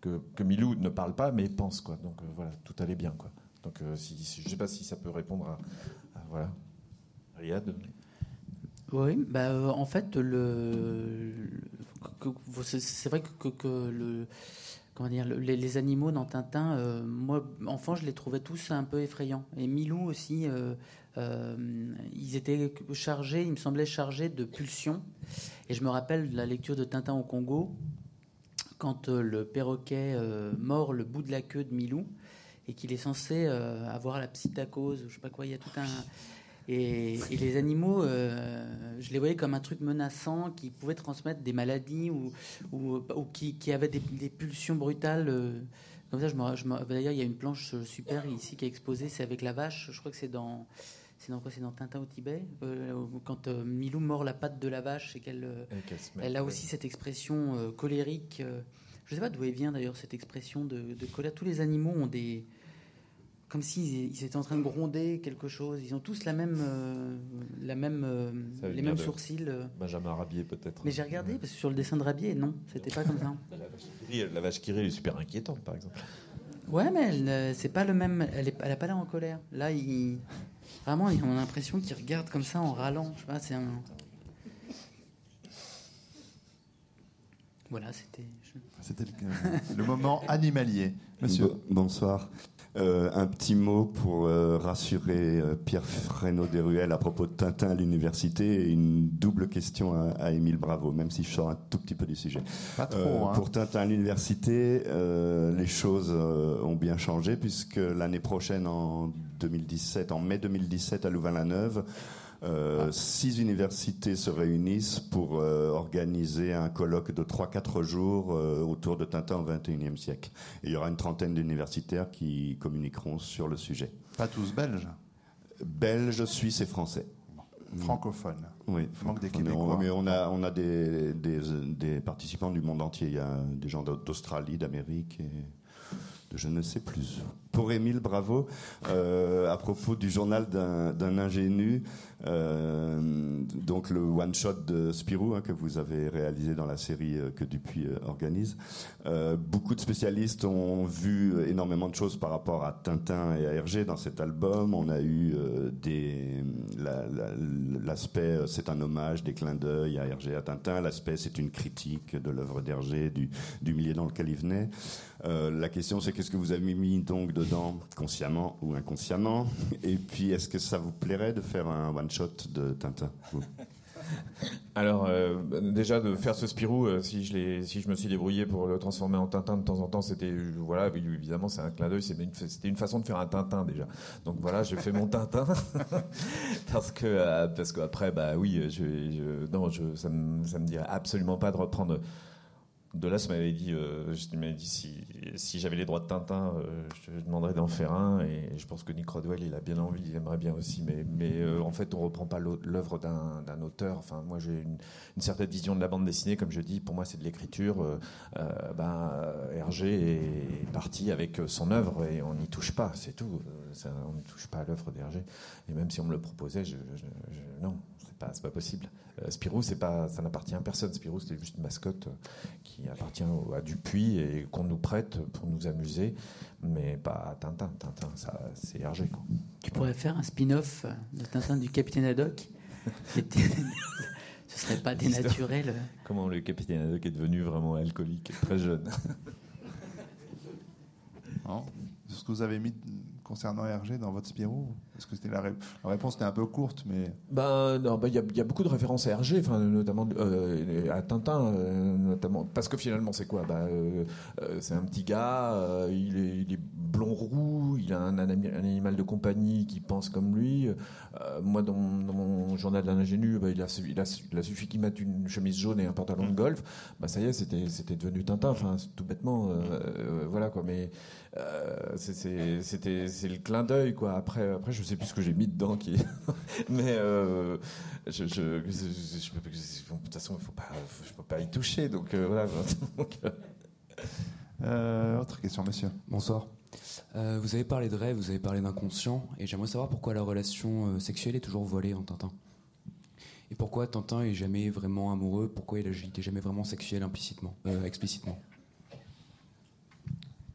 que, que Milou ne parle pas mais pense quoi. Donc voilà, tout allait bien quoi. Donc si, je sais pas si ça peut répondre à, voilà. Riyad Oui, bah, en fait, le, c'est- vrai que le, comment dire, le- les, animaux dans Tintin, euh, moi, enfant, je les trouvais tous un peu effrayants. Et Milou aussi, euh, euh, ils étaient chargés, il me semblait chargés de pulsions. Et je me rappelle de la lecture de Tintin au Congo, quand le perroquet mord le bout de la queue de Milou et qu'il est censé avoir la psittacose, je sais pas quoi, il y a tout un. Et, et les animaux, euh, je les voyais comme un truc menaçant qui pouvait transmettre des maladies ou, ou, ou qui, qui avait des, des pulsions brutales. euh, comme ça, je me, je me- D'ailleurs, il y a une planche super ici qui est exposée, c'est avec la vache. Je crois que c'est dans. C'est dans quoi? C'est dans Tintin au Tibet Euh, Quand euh, Milou mord la patte de la vache et qu'elle. euh, elle a aussi cette expression colérique. je ne sais pas d'où elle vient d'ailleurs cette expression de, de colère. Tous les animaux ont des. Comme s'ils ils étaient en train de gronder quelque chose. Ils ont tous la même, euh, la même, euh, les mêmes sourcils. euh. Benjamin Rabier peut-être. Mais j'ai regardé parce que sur le dessin de Rabier, non, c'était pas comme ça. *laughs* La vache qui rit, la vache qui rit, elle est super inquiétante par exemple. Ouais, mais elle, c'est pas le même. Elle, est, elle a pas l'air en colère. Là, il, vraiment, on a l'impression qu'il regarde comme ça en râlant. Je sais pas, c'est un. Voilà, c'était. je- C'était le, le moment animalier. Monsieur. Bo- bonsoir. Euh, un petit mot pour euh, rassurer euh, Pierre Fresneau Desruelles à propos de Tintin à l'université et une double question à, à Émile Bravo, même si je sors un tout petit peu du sujet. Pas trop, Euh, hein. Pour Tintin à l'université, les choses ont bien changé puisque l'année prochaine, en 2017, en mai 2017 à Louvain-la-Neuve, euh, six universités se réunissent pour euh, organiser un colloque de 3-4 jours euh, autour de Tintin au XXIe siècle. Et il y aura une trentaine d'universitaires qui communiqueront sur le sujet. Pas tous belges, Belges, Suisses et Français. francophones. Oui, manque des mais on- Québécois. Mais on a, on a des, des, des participants du monde entier. Il y a des gens d'Australie, d'Amérique et je ne sais plus. Pour Émile, bravo. Euh, à propos du journal d'un ingénu, euh, donc le one-shot de Spirou hein, que vous avez réalisé dans la série euh, que Dupuis organise. Beaucoup de spécialistes ont vu énormément de choses par rapport à Tintin et à Hergé dans cet album. On a eu des la- la- l'aspect c'est un hommage, des clins d'œil à Hergé, à Tintin. L'aspect c'est une critique de l'œuvre d'Hergé, du milieu dans lequel il venait. Euh, la question c'est qu'est-ce que vous avez mis donc dedans, consciemment ou inconsciemment? Et puis est-ce que ça vous plairait de faire un one shot de Tintin Alors euh, déjà de faire ce Spirou, euh, si je me suis débrouillé pour le transformer en Tintin de temps en temps, c'était voilà, évidemment c'est un clin d'œil, c'était une façon de faire un Tintin déjà. Donc voilà, j'ai fait mon Tintin *laughs* parce que parce qu'après bah oui, non, ça me ça me dirait absolument pas de reprendre. De là, ça m'avait dit, je m'avais dit si, si j'avais les droits de Tintin, euh, je te demanderais d'en faire un. Et je pense que Nick Rodwell, il a bien envie, il aimerait bien aussi. Mais, euh, en fait, on reprend pas l'œuvre d'un auteur. Enfin, moi, j'ai une, certaine vision de la bande dessinée, comme je dis. Pour moi, c'est de l'écriture. Euh, ben, Hergé est parti avec son œuvre et on n'y touche pas. C'est tout. On ne touche pas à l'œuvre d'Hergé. Et même si on me le proposait, non, c'est pas, c'est pas possible. Euh, Spirou, c'est pas, ça n'appartient à personne. Spirou, c'était juste une mascotte euh, qui appartient au- à Dupuis et qu'on nous prête pour nous amuser, mais pas à Tintin. Tintin, ça, c'est Hergé. quoi. Tu pourrais faire un spin-off euh, de Tintin du Capitaine Haddock. *laughs* *laughs* Ce serait pas dénaturel. euh. Comment le capitaine Haddock est devenu vraiment alcoolique très jeune. *laughs* Non ce que vous avez mis concernant Hergé dans votre Spirou Parce que c'était la, ré- la réponse était un peu courte, mais Ben non, ben, il y, a- beaucoup de références à Hergé, notamment euh, à Tintin, euh, notamment. Parce que finalement c'est quoi? Ben, euh, C'est un petit gars, il, est, il est blond roux, il a un, animal de compagnie qui pense comme lui. Euh, moi, dans, dans mon journal d'un ingénu, ben, il, a, su- il, a, su- il a suffi qu'il mette une chemise jaune et un pantalon de golf, ben, ça y est, c'était c'était devenu Tintin. Enfin, tout bêtement, euh, euh, voilà quoi. Mais euh, c'est- c'est c'était c'est le clin d'œil quoi. Après après je sais plus ce que j'ai mis dedans qui *laughs* mais euh, je, je, je- je- je peux- de toute façon il faut pas je peux pas y toucher donc euh, voilà. *laughs* Donc, euh, autre question, monsieur. Bonsoir. Euh, vous avez parlé de rêve, vous avez parlé d'inconscient, et j'aimerais savoir pourquoi la relation euh, sexuelle est toujours voilée en Tintin. Et pourquoi Tintin est jamais vraiment amoureux, pourquoi il n'était jamais vraiment sexuel implicitement, euh, explicitement?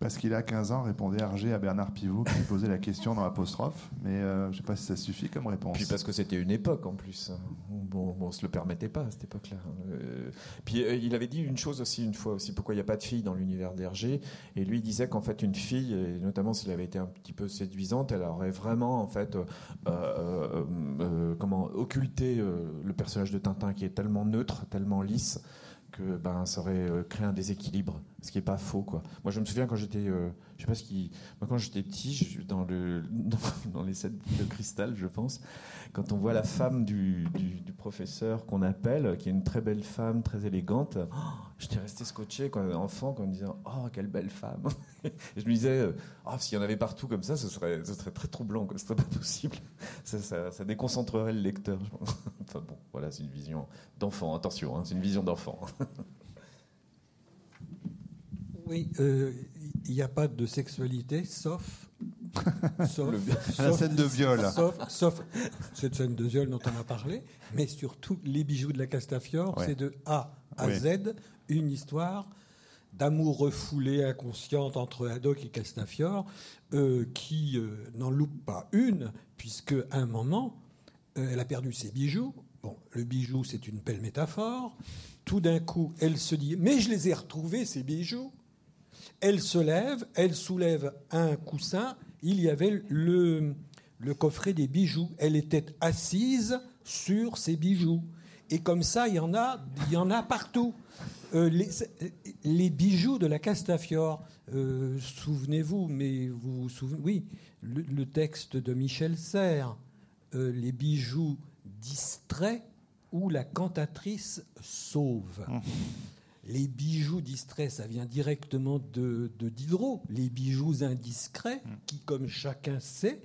Parce qu'il a 15 ans, répondait Hergé à Bernard Pivot qui posait la question dans l'apostrophe. Mais euh, je ne sais pas si ça suffit comme réponse. Puis parce que c'était une époque en plus. Bon, on se le permettait pas à cette époque-là. Euh, puis euh, il avait dit une chose aussi une fois aussi pourquoi il n'y a pas de filles dans l'univers d'Hergé. Et lui disait qu'en fait une fille, et notamment s'il avait été un petit peu séduisante, elle aurait vraiment en fait comment occulté le personnage de Tintin qui est tellement neutre, tellement lisse que ben, ça aurait créé un déséquilibre, ce qui n'est pas faux. Quoi. Moi, je me souviens quand j'étais, euh, je sais pas ce qui, quand j'étais petit, dans, le, *laughs* dans, les sets de cristal, je pense, quand on voit la femme du, du, professeur qu'on appelle, qui est une très belle femme, très élégante, oh, *gasps* j'étais resté scotché quand enfant, en me disant Oh, quelle belle femme *laughs* Et je me disais oh, S'il y en avait partout comme ça, ce serait, ce serait très troublant, ce serait pas possible. *laughs* Ça, ça, déconcentrerait le lecteur. enfin bon, voilà, c'est une vision d'enfant, attention, hein, c'est une vision d'enfant. Oui, euh, il n'y a pas de sexualité, sauf *laughs* la scène de viol. Sauf, cette scène de viol dont on a parlé, mais surtout les bijoux de la Castafiore, c'est de A à Z une histoire d'amour refoulé, inconsciente entre Haddock et Castafiore, euh, qui euh, n'en loupe pas une, puisque à un moment, elle a perdu ses bijoux. Bon, le bijou, c'est une belle métaphore. Tout d'un coup, elle se dit Mais je les ai retrouvés, ces bijoux. Elle se lève, elle soulève un coussin il y avait le, coffret des bijoux. Elle était assise sur ses bijoux. Et comme ça, il y en a, il y en a partout. Euh, les, bijoux de la Castafiore, euh, souvenez-vous, mais vous vous souvenez, oui, le, texte de Michel Serres, euh, les bijoux distraits où la cantatrice sauve. Les bijoux distraits, ça vient directement de, Diderot. Les bijoux indiscrets, mm. qui, comme chacun sait,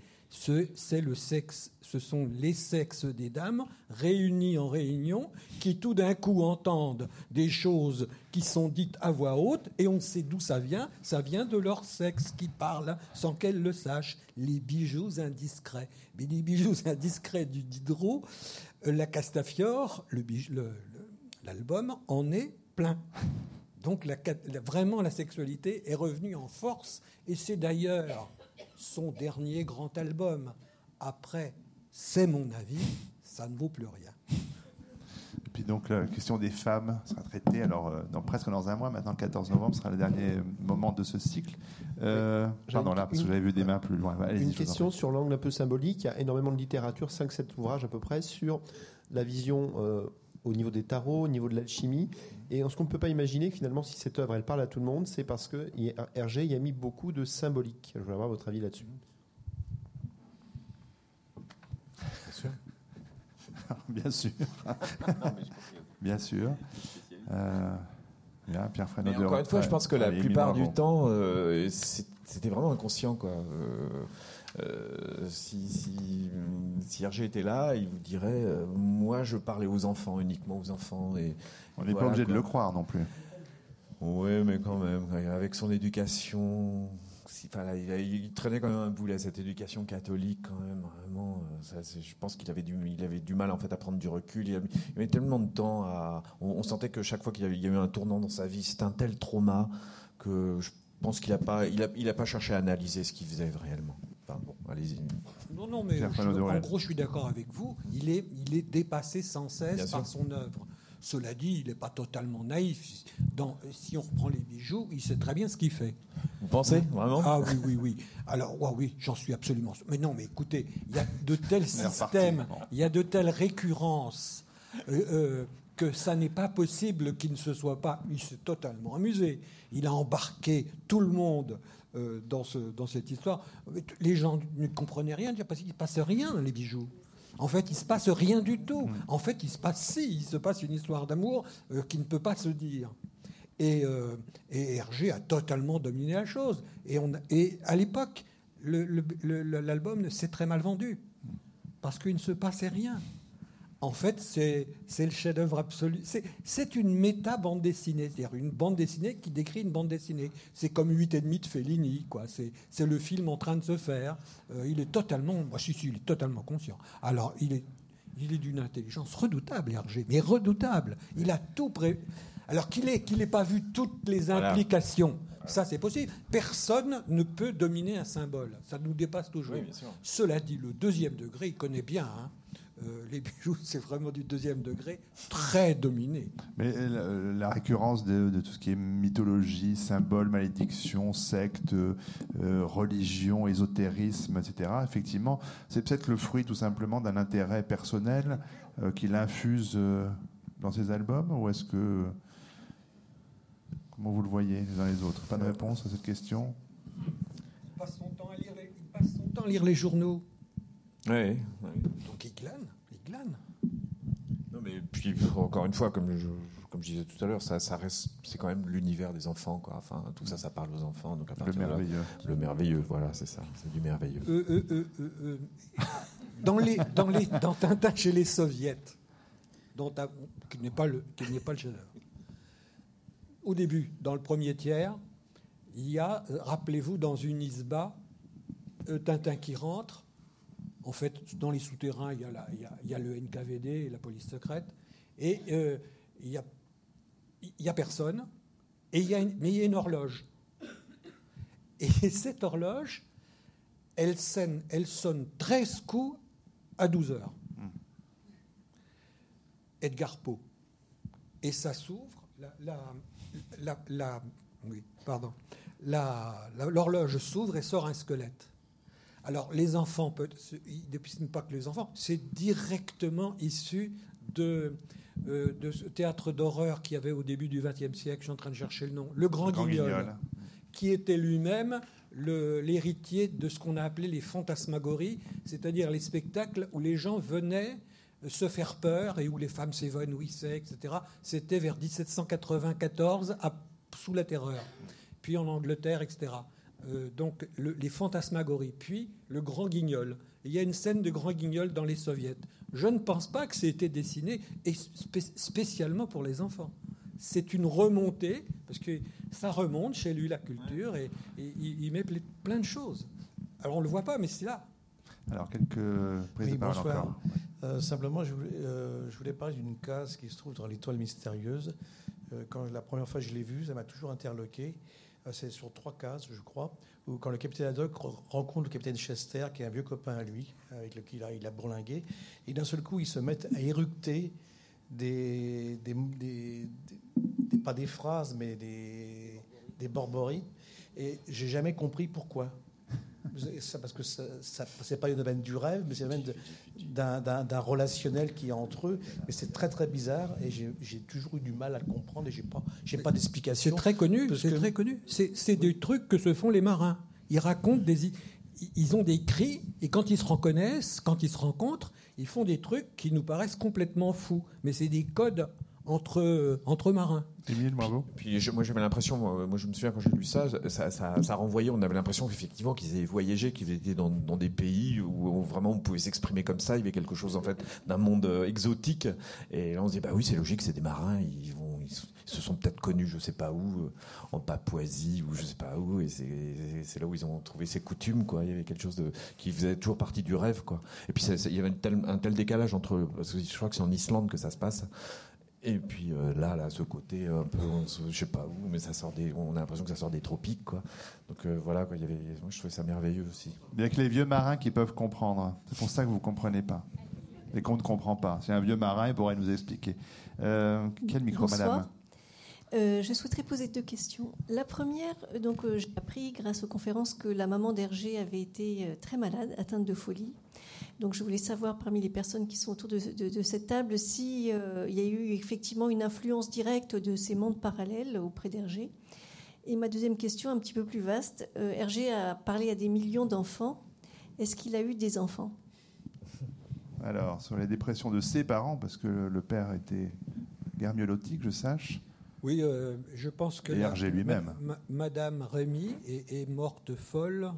c'est le sexe, ce sont les sexes des dames réunis en réunion qui tout d'un coup entendent des choses qui sont dites à voix haute et on sait d'où ça vient. Ça vient de leur sexe qui parle sans qu'elles le sachent. Les bijoux indiscrets. Mais les bijoux *laughs* indiscrets du Diderot, euh, la Castafiore, l'album, en est plein. Donc vraiment la sexualité est revenue en force et c'est d'ailleurs son dernier grand album. Après, c'est mon avis, ça ne vaut plus rien. Et puis donc la question des femmes sera traitée alors euh, dans, presque dans un mois. Maintenant, le 14 novembre sera le dernier moment de ce cycle. Euh, pardon là, parce que j'avais vu des mains plus loin. une question sur l'angle un peu symbolique. Il y a énormément de littérature, 5-7 ouvrages à peu près, sur la vision euh, au niveau des tarots, au niveau de l'alchimie. Et ce qu'on ne peut pas imaginer, finalement, si cette œuvre, elle parle à tout le monde, c'est parce que Hergé y a mis beaucoup de symbolique. Je voudrais avoir votre avis là-dessus. Bien sûr. *laughs* bien sûr. bien sûr. Euh, bien, Pierre Encore une fois, je pense que la plupart du temps, euh, c'était vraiment inconscient. Quoi. Euh, euh, si, si, Hergé était là, il vous dirait euh, Moi, je parlais aux enfants, uniquement aux enfants. Et, On n'est pas obligé de le croire non plus. Oui, mais quand même, avec son éducation. il, traînait quand même un boulet, cette éducation catholique, quand même, vraiment. Euh, je pense qu'il avait, du, il avait du mal en fait, à prendre du recul. Il, avait, avait tellement de temps à. On, sentait que chaque fois qu'il y, a eu un tournant dans sa vie, c'était un tel trauma que je pense qu'il n'a pas, il a, il a pas cherché à analyser ce qu'il faisait réellement bon, allez-y. Non, non, mais en gros, je suis d'accord avec vous. Il est, il est dépassé sans cesse par son œuvre. Cela dit, il n'est pas totalement naïf. Dans, si on reprend les bijoux, il sait très bien ce qu'il fait. Vous pensez vraiment? Ah oui, oui, oui. Alors, oui, j'en suis absolument. Mais non, mais écoutez, il y a de tels systèmes, il y a de telles récurrences. Euh, euh, que ça n'est pas possible qu'il ne se soit pas. Il s'est totalement amusé. Il a embarqué tout le monde euh, dans, ce, dans cette histoire. Les gens ne comprenaient rien, parce qu'il ne se passe rien dans les bijoux. En fait, il ne se passe rien du tout. Mm. En fait, il se passe si, il se passe une histoire d'amour euh, qui ne peut pas se dire. Et, euh, et, Hergé a totalement dominé la chose. Et, on, et à l'époque, l'album s'est très mal vendu parce qu'il ne se passait rien. En fait, c'est le chef-d'œuvre absolu. C'est une méta-bande dessinée, c'est-à-dire une bande dessinée qui décrit une bande dessinée. C'est comme 8 et demi de Fellini, quoi. C'est le film en train de se faire. Euh, il est totalement, moi, si, si, il est totalement conscient. Alors, il est, il est d'une intelligence redoutable, Hergé, mais redoutable. Il a tout pré... Alors qu'il n'ait pas vu toutes les implications Ça, c'est possible. Personne ne peut dominer un symbole. Ça nous dépasse toujours. Oui. Cela dit, le deuxième degré, il connaît bien. hein. Euh, les bijoux, c'est vraiment du deuxième degré, très dominé. Mais euh, la, la récurrence de, de tout ce qui est mythologie, symbole, malédiction, secte, euh, religion, ésotérisme, etc., effectivement, c'est peut-être le fruit tout simplement d'un intérêt personnel euh, qu'il infuse euh, dans ses albums Ou est-ce que. Comment vous le voyez les uns les autres? Pas de réponse à cette question? Il passe son temps à lire les, il passe son temps à lire les journaux. Ouais, Donc il glane, il glane. Non, mais puis encore une fois, comme je, comme je disais tout à l'heure, ça, ça reste, c'est quand même l'univers des enfants, quoi. Enfin, tout ça, ça parle aux enfants. Donc à Le là- merveilleux. le merveilleux, voilà, c'est ça, c'est du merveilleux. Euh, euh, euh. Dans, les, dans, les, dans Tintin chez les soviets, dont qui n'est pas le, qui n'est pas le chef-d'œuvre. Au début, dans le premier tiers, il y a, rappelez-vous, dans une isba, Tintin qui rentre. En fait, dans les souterrains, il y a, la- il y a- il y a le NKVD et la police secrète. Et euh, il n'y a, il y a personne. Et il y a une- mais il y a une horloge. Et *laughs* cette horloge, elle sonne, elle sonne 13 coups à 12 heures. Edgar Poe. Et ça s'ouvre. La, la- la- la- oui, pardon. La- la- L'horloge s'ouvre et sort un squelette. Alors, les enfants, depuis ce n'est pas que les enfants, c'est directement issu de, euh, de ce théâtre d'horreur qu'il y avait au début du XXe siècle. Je suis en train de chercher le nom. Le Grand, Le Grand Guignol Guignol. qui était lui-même l'héritier de ce qu'on a appelé les fantasmagories, c'est-à-dire les spectacles où les gens venaient euh, se faire peur et où les femmes s'évanouissaient, etc. C'était vers 1794, à- sous la terreur, puis en Angleterre, etc. Euh, donc le- les fantasmagories, puis le Grand Guignol. Il y a une scène de Grand Guignol dans les soviets. Je ne pense pas que c'était dessiné et spé- spécialement pour les enfants. C'est une remontée, parce que ça remonte chez lui la culture et, et il, il met ple- plein de choses. Alors on ne le voit pas, mais c'est là. Alors, quelques prises Oui, de parole bonsoir. encore. Euh, simplement, je voulais, euh, je voulais parler d'une case qui se trouve dans l'étoile mystérieuse. Euh, quand la première fois que je l'ai vue, ça m'a toujours interloqué. C'est sur trois cases, je crois, où quand le capitaine Haddock re- rencontre le capitaine Chester, qui est un vieux copain à lui, avec lequel il a, il a bourlingué, et d'un seul coup, ils se mettent à éructer des, des, des- des- des- pas des phrases, mais des, des borbories. Et j'ai jamais compris pourquoi. Ça, parce que ça, ça c'est pas le domaine du rêve, mais c'est le domaine d'un- relationnel qui est entre eux. Mais c'est très très bizarre et j'ai toujours eu du mal à le comprendre et j'ai pas, j'ai pas C'est d'explication. très connu. C'est que- très connu. C'est c'est des trucs que se font les marins. Ils racontent des. Ils ont des cris et quand ils se reconnaissent, quand ils se rencontrent, ils font des trucs qui nous paraissent complètement fous. Mais c'est des codes entre, entre marins. Émile, bravo. Puis je- moi j'avais l'impression, moi, moi, je me souviens quand j'ai lu ça, ça, ça- ça renvoyait, on avait l'impression qu'effectivement qu'ils avaient voyagé, qu'ils étaient dans, dans des pays où, où vraiment on pouvait s'exprimer comme ça, il y avait quelque chose en fait d'un monde euh, exotique. Et là on se dit bah oui c'est logique, c'est des marins, ils vont, ils, se- ils se sont peut-être connus je sais pas où, euh, en Papouasie ou je sais pas où, et c'est c'est là où ils ont trouvé ces coutumes quoi. Il y avait quelque chose de qui faisait toujours partie du rêve quoi. Et puis ça- ça- il y avait un tel, un tel décalage entre, parce que je crois que c'est en Islande que ça se passe. Et puis euh, là, là, ce côté un peu, on je sais pas où, mais ça sort des, on a l'impression que ça sort des tropiques, quoi. Donc euh, voilà, quoi, il y avait, moi je trouvais ça merveilleux aussi. Il n'y a que les vieux marins qui peuvent comprendre. C'est pour ça que vous ne comprenez pas. Et qu'on ne comprend pas. C'est un vieux marin, il pourrait nous expliquer. Euh, quel micro, Bonsoir. madame? Euh, je souhaiterais poser deux questions. La première, euh, donc euh, j'ai appris grâce aux conférences que la maman d'Hergé avait été très malade, atteinte de folie. Donc je voulais savoir parmi les personnes qui sont autour de, cette table si il y a eu effectivement une influence directe de ces mondes parallèles auprès d'Hergé. Et ma deuxième question, un petit peu plus vaste, Hergé a parlé à des millions d'enfants. Est-ce qu'il a eu des enfants? Alors, sur les dépressions de ses parents, parce que le père était guermiolotique, je sache. Oui, euh, je pense que Et la- Hergé lui-même. ma- ma- Madame Rémy est, est morte folle,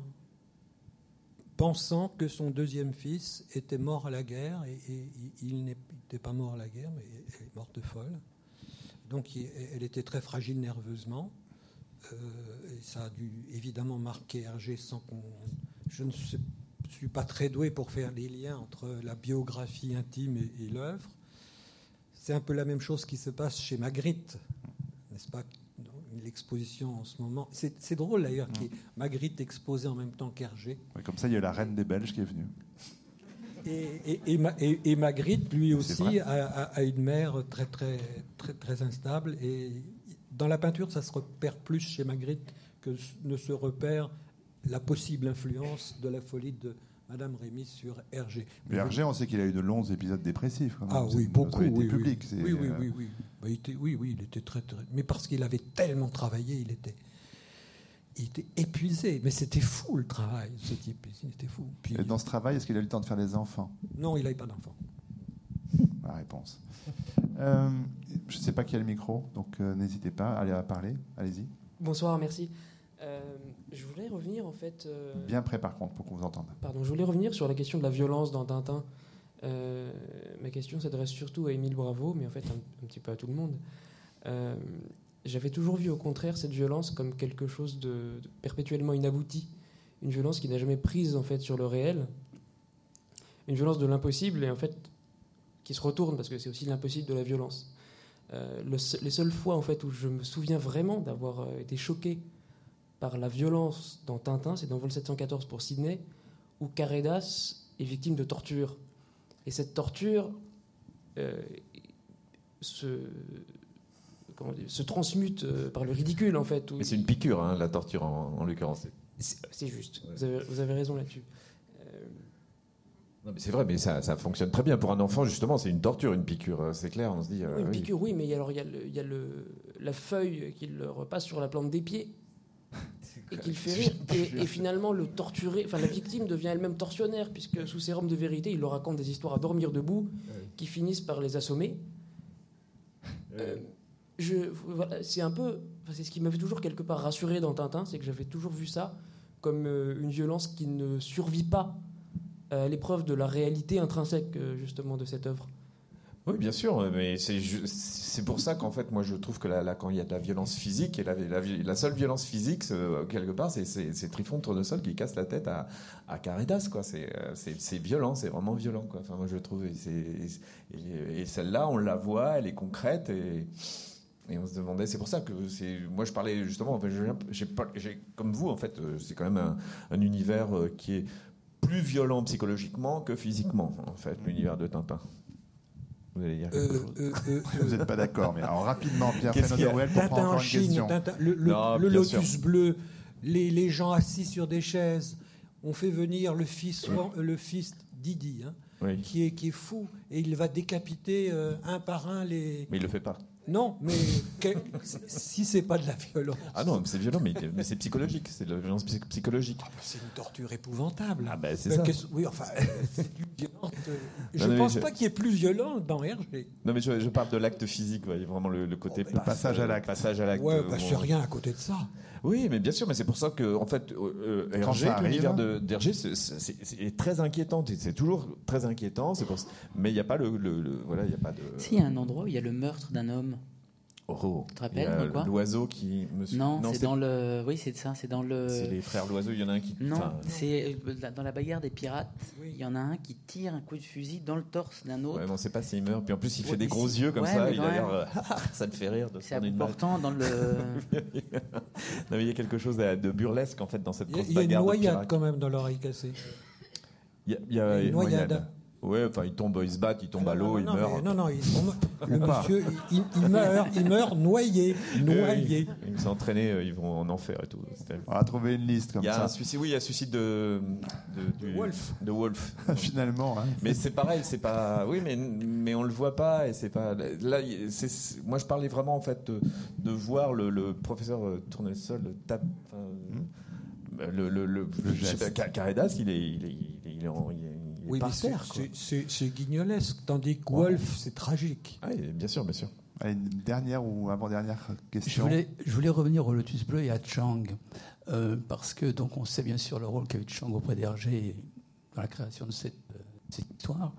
pensant que son deuxième fils était mort à la guerre, et, et il- il n'était pas mort à la guerre, mais elle est morte folle. Donc il- elle était très fragile nerveusement, euh, et ça a dû évidemment marquer Hergé sans qu'on... Je ne sais- suis pas très doué pour faire les liens entre la biographie intime et, et l'œuvre. C'est un peu la même chose qui se passe chez Magritte, n'est-ce pas l'exposition en ce moment. C'est drôle d'ailleurs y ait Magritte exposée en même temps qu'Hergé. Ouais, Comme ça, il y a la reine des Belges qui est venue. Et, et- et Ma- et- et Magritte, lui aussi, a, a- a une mère très, très, très, très instable. Et dans la peinture, ça se repère plus chez Magritte que ne se repère la possible influence de la folie de Madame Rémy sur Hergé. Mais Hergé, on sait qu'il a eu de longs épisodes dépressif. quand même. Ah oui, beaucoup. Oui, oui. publique. oui, oui, euh, oui, oui. Bah, il était, oui, oui, il était très, très. Mais parce qu'il avait tellement travaillé, il était, il était épuisé. Mais c'était fou le travail, ce type. Il était fou. Puis, Et dans ce travail, est-ce qu'il a eu le temps de faire des enfants? Non, il n'avait pas d'enfant. La réponse. Euh, je ne sais pas qui a le micro, donc euh, n'hésitez pas à aller à parler. Allez-y. Bonsoir, merci. Euh, je voulais revenir en fait. euh, Bien près, par contre, pour qu'on vous entende. Pardon, je voulais revenir sur la question de la violence dans Tintin. Euh, ma question s'adresse surtout à Émile Bravo, mais en fait un, petit peu à tout le monde. Euh, J'avais toujours vu au contraire cette violence comme quelque chose de, perpétuellement inabouti, une violence qui n'a jamais prise en fait sur le réel, une violence de l'impossible et en fait qui se retourne parce que c'est aussi l'impossible de la violence. Euh, les seules fois en fait où je me souviens vraiment d'avoir été choqué par la violence dans Tintin, c'est dans Vol 714 pour Sydney, où Caredas est victime de torture. Et cette torture euh, se, transmute euh, par le ridicule, en fait. où- Mais c'est une piqûre, hein, la torture en, en l'occurrence. C'est juste, vous, avez, vous avez raison là-dessus. Euh, c'est vrai, mais ça, ça fonctionne très bien pour un enfant. Justement, c'est une torture, une piqûre. euh, C'est clair. On se dit. euh, oui, une oui. piqûre, oui, mais alors il y a, le- y a le, la feuille qui le repasse sur la plante des pieds et qui le fait rire. Et, et finalement, le torturé, enfin la victime devient elle-même tortionnaire, puisque sous sérum de vérité, il leur raconte des histoires à dormir debout qui finissent par les assommer. Euh, je, voilà, c'est un peu, c'est ce qui m'avait toujours quelque part rassuré dans Tintin, c'est que j'avais toujours vu ça comme euh, une violence qui ne survit pas à l'épreuve de la réalité intrinsèque euh, justement de cette œuvre. Oui, bien sûr, mais c'est pour ça qu'en fait, moi, je trouve que là, quand il y a de la violence physique, et la, seule violence physique, quelque part, c'est- Trifon Tournesol qui casse la tête à, à Caridas, quoi. C'est euh, c'est- violent, c'est vraiment violent, quoi. Enfin, moi, je trouve. Et, celle-là, on la voit, elle est concrète, et, on se demandait. C'est pour ça que. Moi, je parlais justement. Comme vous, en fait, euh, c'est quand même un, un univers euh, qui est plus violent psychologiquement que physiquement, en fait, l'univers de Tintin. Vous allez dire quelque Euh, chose euh, euh, *laughs* Vous n'êtes pas d'accord, mais alors rapidement, Pierre Fenot-Derouel pour prendre en encore une Chine, question. Tintin- le, le- Non, le lotus sûr. bleu, les, les gens assis sur des chaises. On fait venir le fils, le fils Didi, hein, Oui. qui, est, qui est fou, et il va décapiter euh, un par un les. Mais il le fait pas. Non, mais que- si c'est pas de la violence. Ah non, c'est violent, mais, mais c'est psychologique. C'est de la violence psy- psychologique. C'est une torture épouvantable. Ah ben c'est Euh, ça. Oui, enfin, *laughs* c'est une violence, euh, Je mais pense je- pas qu'il y ait plus violent dans Hergé. Non mais je, je parle de l'acte physique, ouais, vraiment le, le côté Oh, bah, passage à euh, l'acte. Passage à l'acte. Ouais, bah, c'est rien à côté de ça. Oui, mais bien sûr, mais c'est pour ça que en fait, euh, euh, Quand Hergé, ça arrive. l'univers de- d'Hergé, c'est- c'est c'est très inquiétant. C'est toujours très inquiétant. C'est pour ça- mais il n'y a pas le, le- le- voilà, il y a pas de. Si, il y a un endroit où il y a le meurtre d'un homme. Oh, Tu te rappelles, L'oiseau qui me suit. Non, c'est dans le. Oui, c'est ça, c'est dans le. C'est les frères l'oiseau. Il y en a un qui. Non, c'est euh, dans la bagarre des pirates. Oui. Il y en a un qui tire un coup de fusil dans le torse d'un autre. Ouais, mais on sait pas s'il meurt. Puis en plus, il fait des gros yeux comme ouais, ça. Il a l'air. euh, *laughs* ça me fait rire de C'est important dans le. *laughs* Non, mais il y a quelque chose de burlesque en fait dans cette grosse il y a une bagarre de noyade quand même dans l'oreille cassée. Il y a, il y a Une noyade. Ouais, enfin, il tombe, il se bat, il tombe à l'eau, non, il non, meurt. mais- non, non, il, *laughs* on- le monsieur, il, il meurt, il meurt noyé, noyé. Euh, Ils euh, ils vont en enfer et tout. On va trouver une liste comme Il y a ça. un suicide, oui, il y a un suicide de, de, du- Wolf. De Wolf. *laughs* Finalement, hein. mais c'est pareil, c'est pas. Oui, mais, mais on le voit pas et c'est pas. Là, c'est- moi, je parlais vraiment en fait de, de voir le, le professeur euh, Tournesol tape. enfin, euh, Le, le, le, je sais geste. pas, Car- Caredas, il est, il est, il est, il est en- il est- il est Oui, par terre. c'est- guignolesque, tandis que Wolf, c'est tragique. Ah, et bien sûr, bien sûr. Allez, une dernière ou avant-dernière Je question. voulais, je voulais revenir au Lotus Bleu et à Chang, euh, parce que donc on sait bien sûr le rôle qu'a eu Chang auprès d'Hergé dans la création de cette, euh, cette histoire.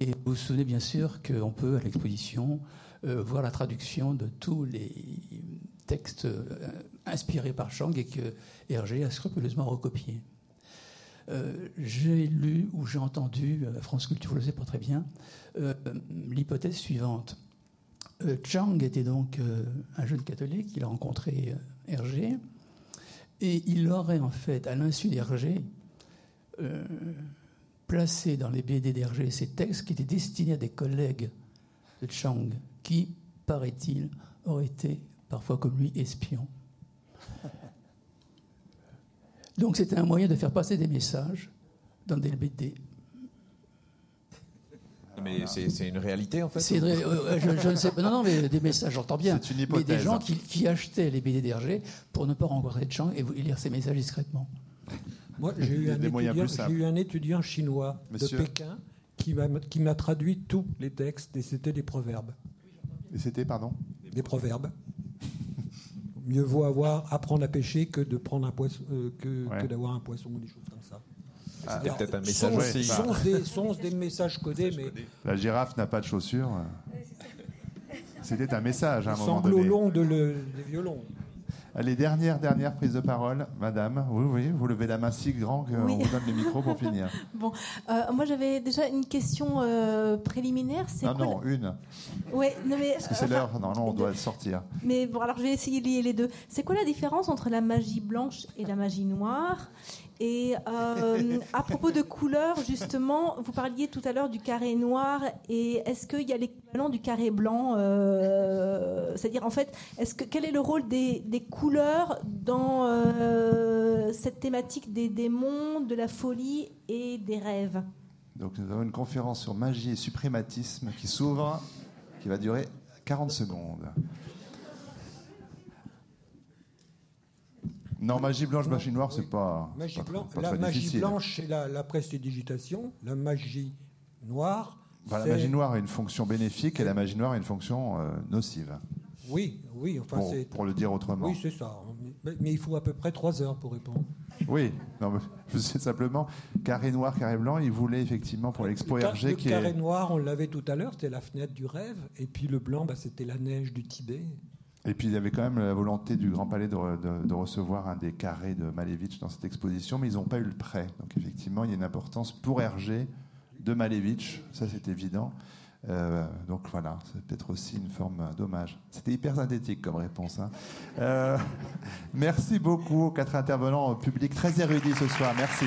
Et vous vous souvenez bien sûr qu'on peut, à l'exposition, euh, voir la traduction de tous les textes euh, inspirés par Chang et que Hergé a scrupuleusement recopiés. Euh, j'ai lu ou j'ai entendu, à France Culture, je ne sais pas très bien, euh, l'hypothèse suivante. Euh, Chang était donc euh, un jeune catholique, il a rencontré euh, Hergé, et il aurait en fait, à l'insu d'Hergé, euh, placé dans les BD d'Hergé ces textes qui étaient destinés à des collègues de Chang, qui, paraît-il, auraient été parfois comme lui espions. Donc c'était un moyen de faire passer des messages dans des BD. Mais c'est c'est une réalité en fait. C'est vrai, euh, je, je ne sais pas. Non, non, mais des messages, j'entends bien. C'est une Mais hypothèse. des gens qui, qui achetaient les BD d'Hergé pour ne pas rencontrer de Chang et, lire ses messages discrètement. Moi, j'ai eu, eu un étudiant chinois Monsieur. de Pékin qui m'a qui m'a traduit tous les textes et c'était des proverbes. Et c'était, pardon? Des proverbes. Mieux vaut avoir apprendre à pêcher que de prendre un poisson, euh, que, Ouais. que d'avoir un poisson ou des choses comme ça. C'était Alors, peut-être un sont- message aussi. sont des, sont des messages codés, mais La girafe n'a pas de chaussures. C'était un message à un moment sanglots donné. longs de le- des violons. Allez, dernière, dernière prise de parole, madame. Oui, oui, vous levez la main si grand qu'on Oui. vous donne le micro pour finir. *laughs* Bon, euh, moi j'avais déjà une question euh, préliminaire. Non, quoi non, une. Ouais, non mais. Parce que c'est l'heure. Non, non, on doit sortir. Mais bon, alors je vais essayer de lier les deux. C'est quoi la différence entre la magie blanche et la magie noire? Et euh, à propos de couleurs, justement, vous parliez tout à l'heure du carré noir. Et est-ce qu'il y a l'équivalent du carré blanc euh, C'est-à-dire, en fait, quel est le rôle des, des couleurs dans euh, cette thématique des démons, de la folie et des rêves? Donc, nous avons une conférence sur magie et suprématisme qui s'ouvre, qui va durer 40 secondes. Non, magie blanche, magie noire, c'est pas, Magie pas, blanc- pas la magie difficile. blanche, c'est la, la prestidigitation. La magie noire, Enfin, la magie noire a une fonction bénéfique et la magie noire a une fonction euh, nocive. Oui, oui, enfin Pour, le dire autrement. Oui, c'est ça. Mais, mais il faut à peu près trois heures pour répondre. Oui, non, je sais simplement, carré noir, carré blanc, il voulait effectivement pour l'expo Le, Hergé le qui carré est... noir, on l'avait tout à l'heure, c'était la fenêtre du rêve. Et puis le blanc, bah, c'était la neige du Tibet. Et puis il y avait quand même la volonté du Grand Palais de, re- de- de recevoir un des carrés de Malevitch dans cette exposition, mais ils n'ont pas eu le prêt. Donc effectivement, il y a une importance pour Hergé de Malevitch, ça c'est évident. Euh, donc voilà, c'est peut-être aussi une forme euh, dommage. C'était hyper synthétique comme réponse. hein. Euh, *laughs* merci beaucoup aux quatre intervenants publics très érudits ce soir. Merci.